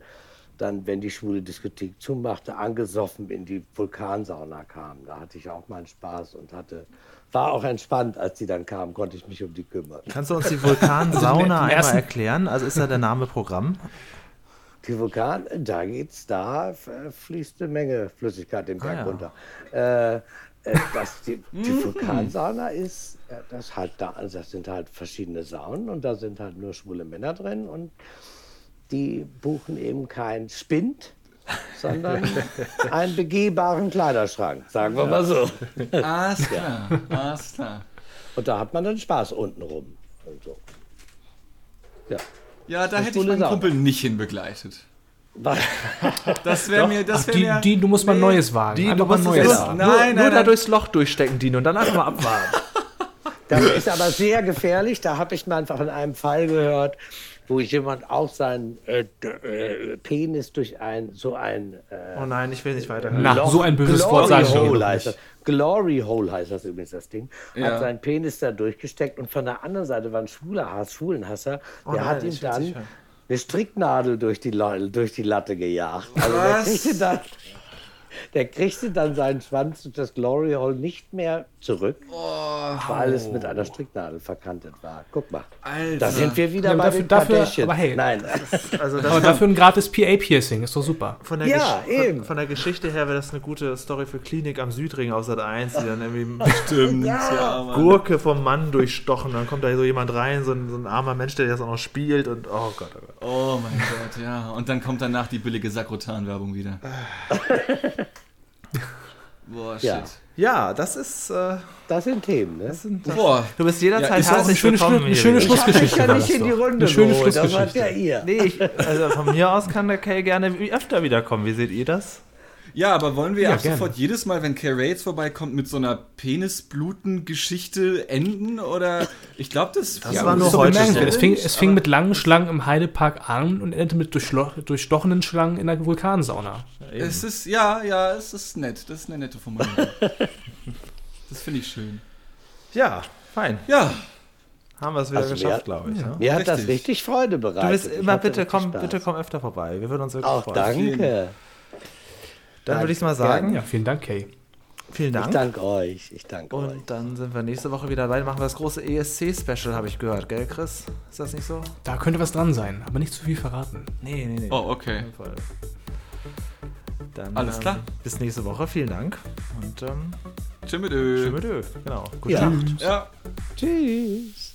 dann, wenn die schwule Diskothek zumachte, angesoffen in die Vulkansauna kamen. Da hatte ich auch meinen Spaß und hatte, war auch entspannt, als die dann kamen, konnte ich mich um die kümmern. Kannst du uns die Vulkansauna einmal erklären? Also ist da der Name Programm? Die Vulkan, da geht's, da f- fließt eine Menge Flüssigkeit den Berg ja. runter. Äh, äh, das, die, die Vulkansauna ist, äh, das halt da, also das sind halt verschiedene Saunen und da sind halt nur schwule Männer drin und die buchen eben kein Spind, sondern einen begehbaren Kleiderschrank, sagen wir mal so. Alles klar, alles klar. Und da hat man dann Spaß unten rum und so. Ja. Ja, da Das hätte ich meinen Sache. Kumpel nicht hinbegleitet. Das wäre mir, das wäre mir. die, du musst mal Nee. Neues wagen. Die, du Einfach mal musst Neues es wagen. nur, Nein, nur nein, da nein. durchs Loch durchstecken, Dino, und dann einfach mal abwarten. Das ist aber sehr gefährlich. Da habe ich mal einfach in einem Fall gehört, wo jemand auch seinen äh, äh, Penis durch ein so ein äh, Oh nein, ich will nicht weiterhören. Na, so ein böses Glory Wort sag ich Hole doch heißt das. Glory Hole heißt das übrigens das Ding. Ja. Hat seinen Penis da durchgesteckt und von der anderen Seite war ein schwuler Hass, Schwulenhasser. Oh der nein, hat ihm dann. Eine Stricknadel durch die, durch die Latte gejagt. Also Was? Der kriegte dann seinen Schwanz durch das Glory Hole nicht mehr zurück, weil es mit einer Stricknadel verkantet war. Guck mal. Alter. Da sind wir wieder Ja, bei dafür- den dafür- aber hey. Nein, Also das Aber dafür ein gratis PA-Piercing, ist doch super. von der, Ja, Gesch- eben. von, von der Geschichte her wäre das eine gute Story für Klinik am Südring aus Sat 1, die dann irgendwie Stimmt, ja, Mann. Gurke vom Mann durchstochen. Dann kommt da so jemand rein, so ein, so ein armer Mensch, der das auch noch spielt und oh Gott, oh Gott. Oh mein Gott, ja. Und dann kommt danach die billige Sakrotan-Werbung wieder. Boah, shit. Ja. Ja, das ist. Äh, das sind Themen. Ne? das sind Boah. du bist Ja, jederzeit ist auch eine herzlich schöne willkommen hier schöne wieder. Schluss- Ich ja war nicht das in die. Runde Eine schöne Das Schlussgeschichte. wart ja ihr. Nee, ich, also von mir aus kann der Kay gerne öfter wiederkommen. Wie seht ihr das? Ja, aber wollen wir Ja, ab gerne. sofort jedes Mal, wenn Kay Rates vorbeikommt, mit so einer Penisbluten-Geschichte enden? Oder ich glaube, das, Das Ja, war nur doch heute so. Es fing, es fing mit langen Schlangen im Heidepark an und endete mit durchlo- durchstochenen Schlangen in der Vulkansauna. Es ist, ja, ja, es ist nett. Das ist eine nette Formulierung. das finde ich schön. Ja, fein. Ja, Haben wir es wieder Also geschafft, glaube ich. Ne? Mir hat das Richtig. richtig Freude bereitet. Du bist immer, bitte richtig komm, Spaß. bitte komm öfter vorbei. Wir würden uns wirklich Auch freuen. danke. Dann würde ich mal sagen, Ja, vielen Dank, Kay. vielen Ich Dank. danke euch. Ich danke euch. Und dann sind wir nächste Woche wieder dabei. Machen wir das große ESC-Special, habe ich gehört, gell, Chris? Ist das nicht so? Da könnte was dran sein, aber nicht zu viel verraten. Nee, nee, nee. oh, okay. Auf jeden Fall. Dann, Alles ähm, klar. Bis nächste Woche. Vielen Dank. Und ähm, Tschüss mit Ö. schön mit Ö. Genau. Gute Ja. Nacht. Ja. Tschüss.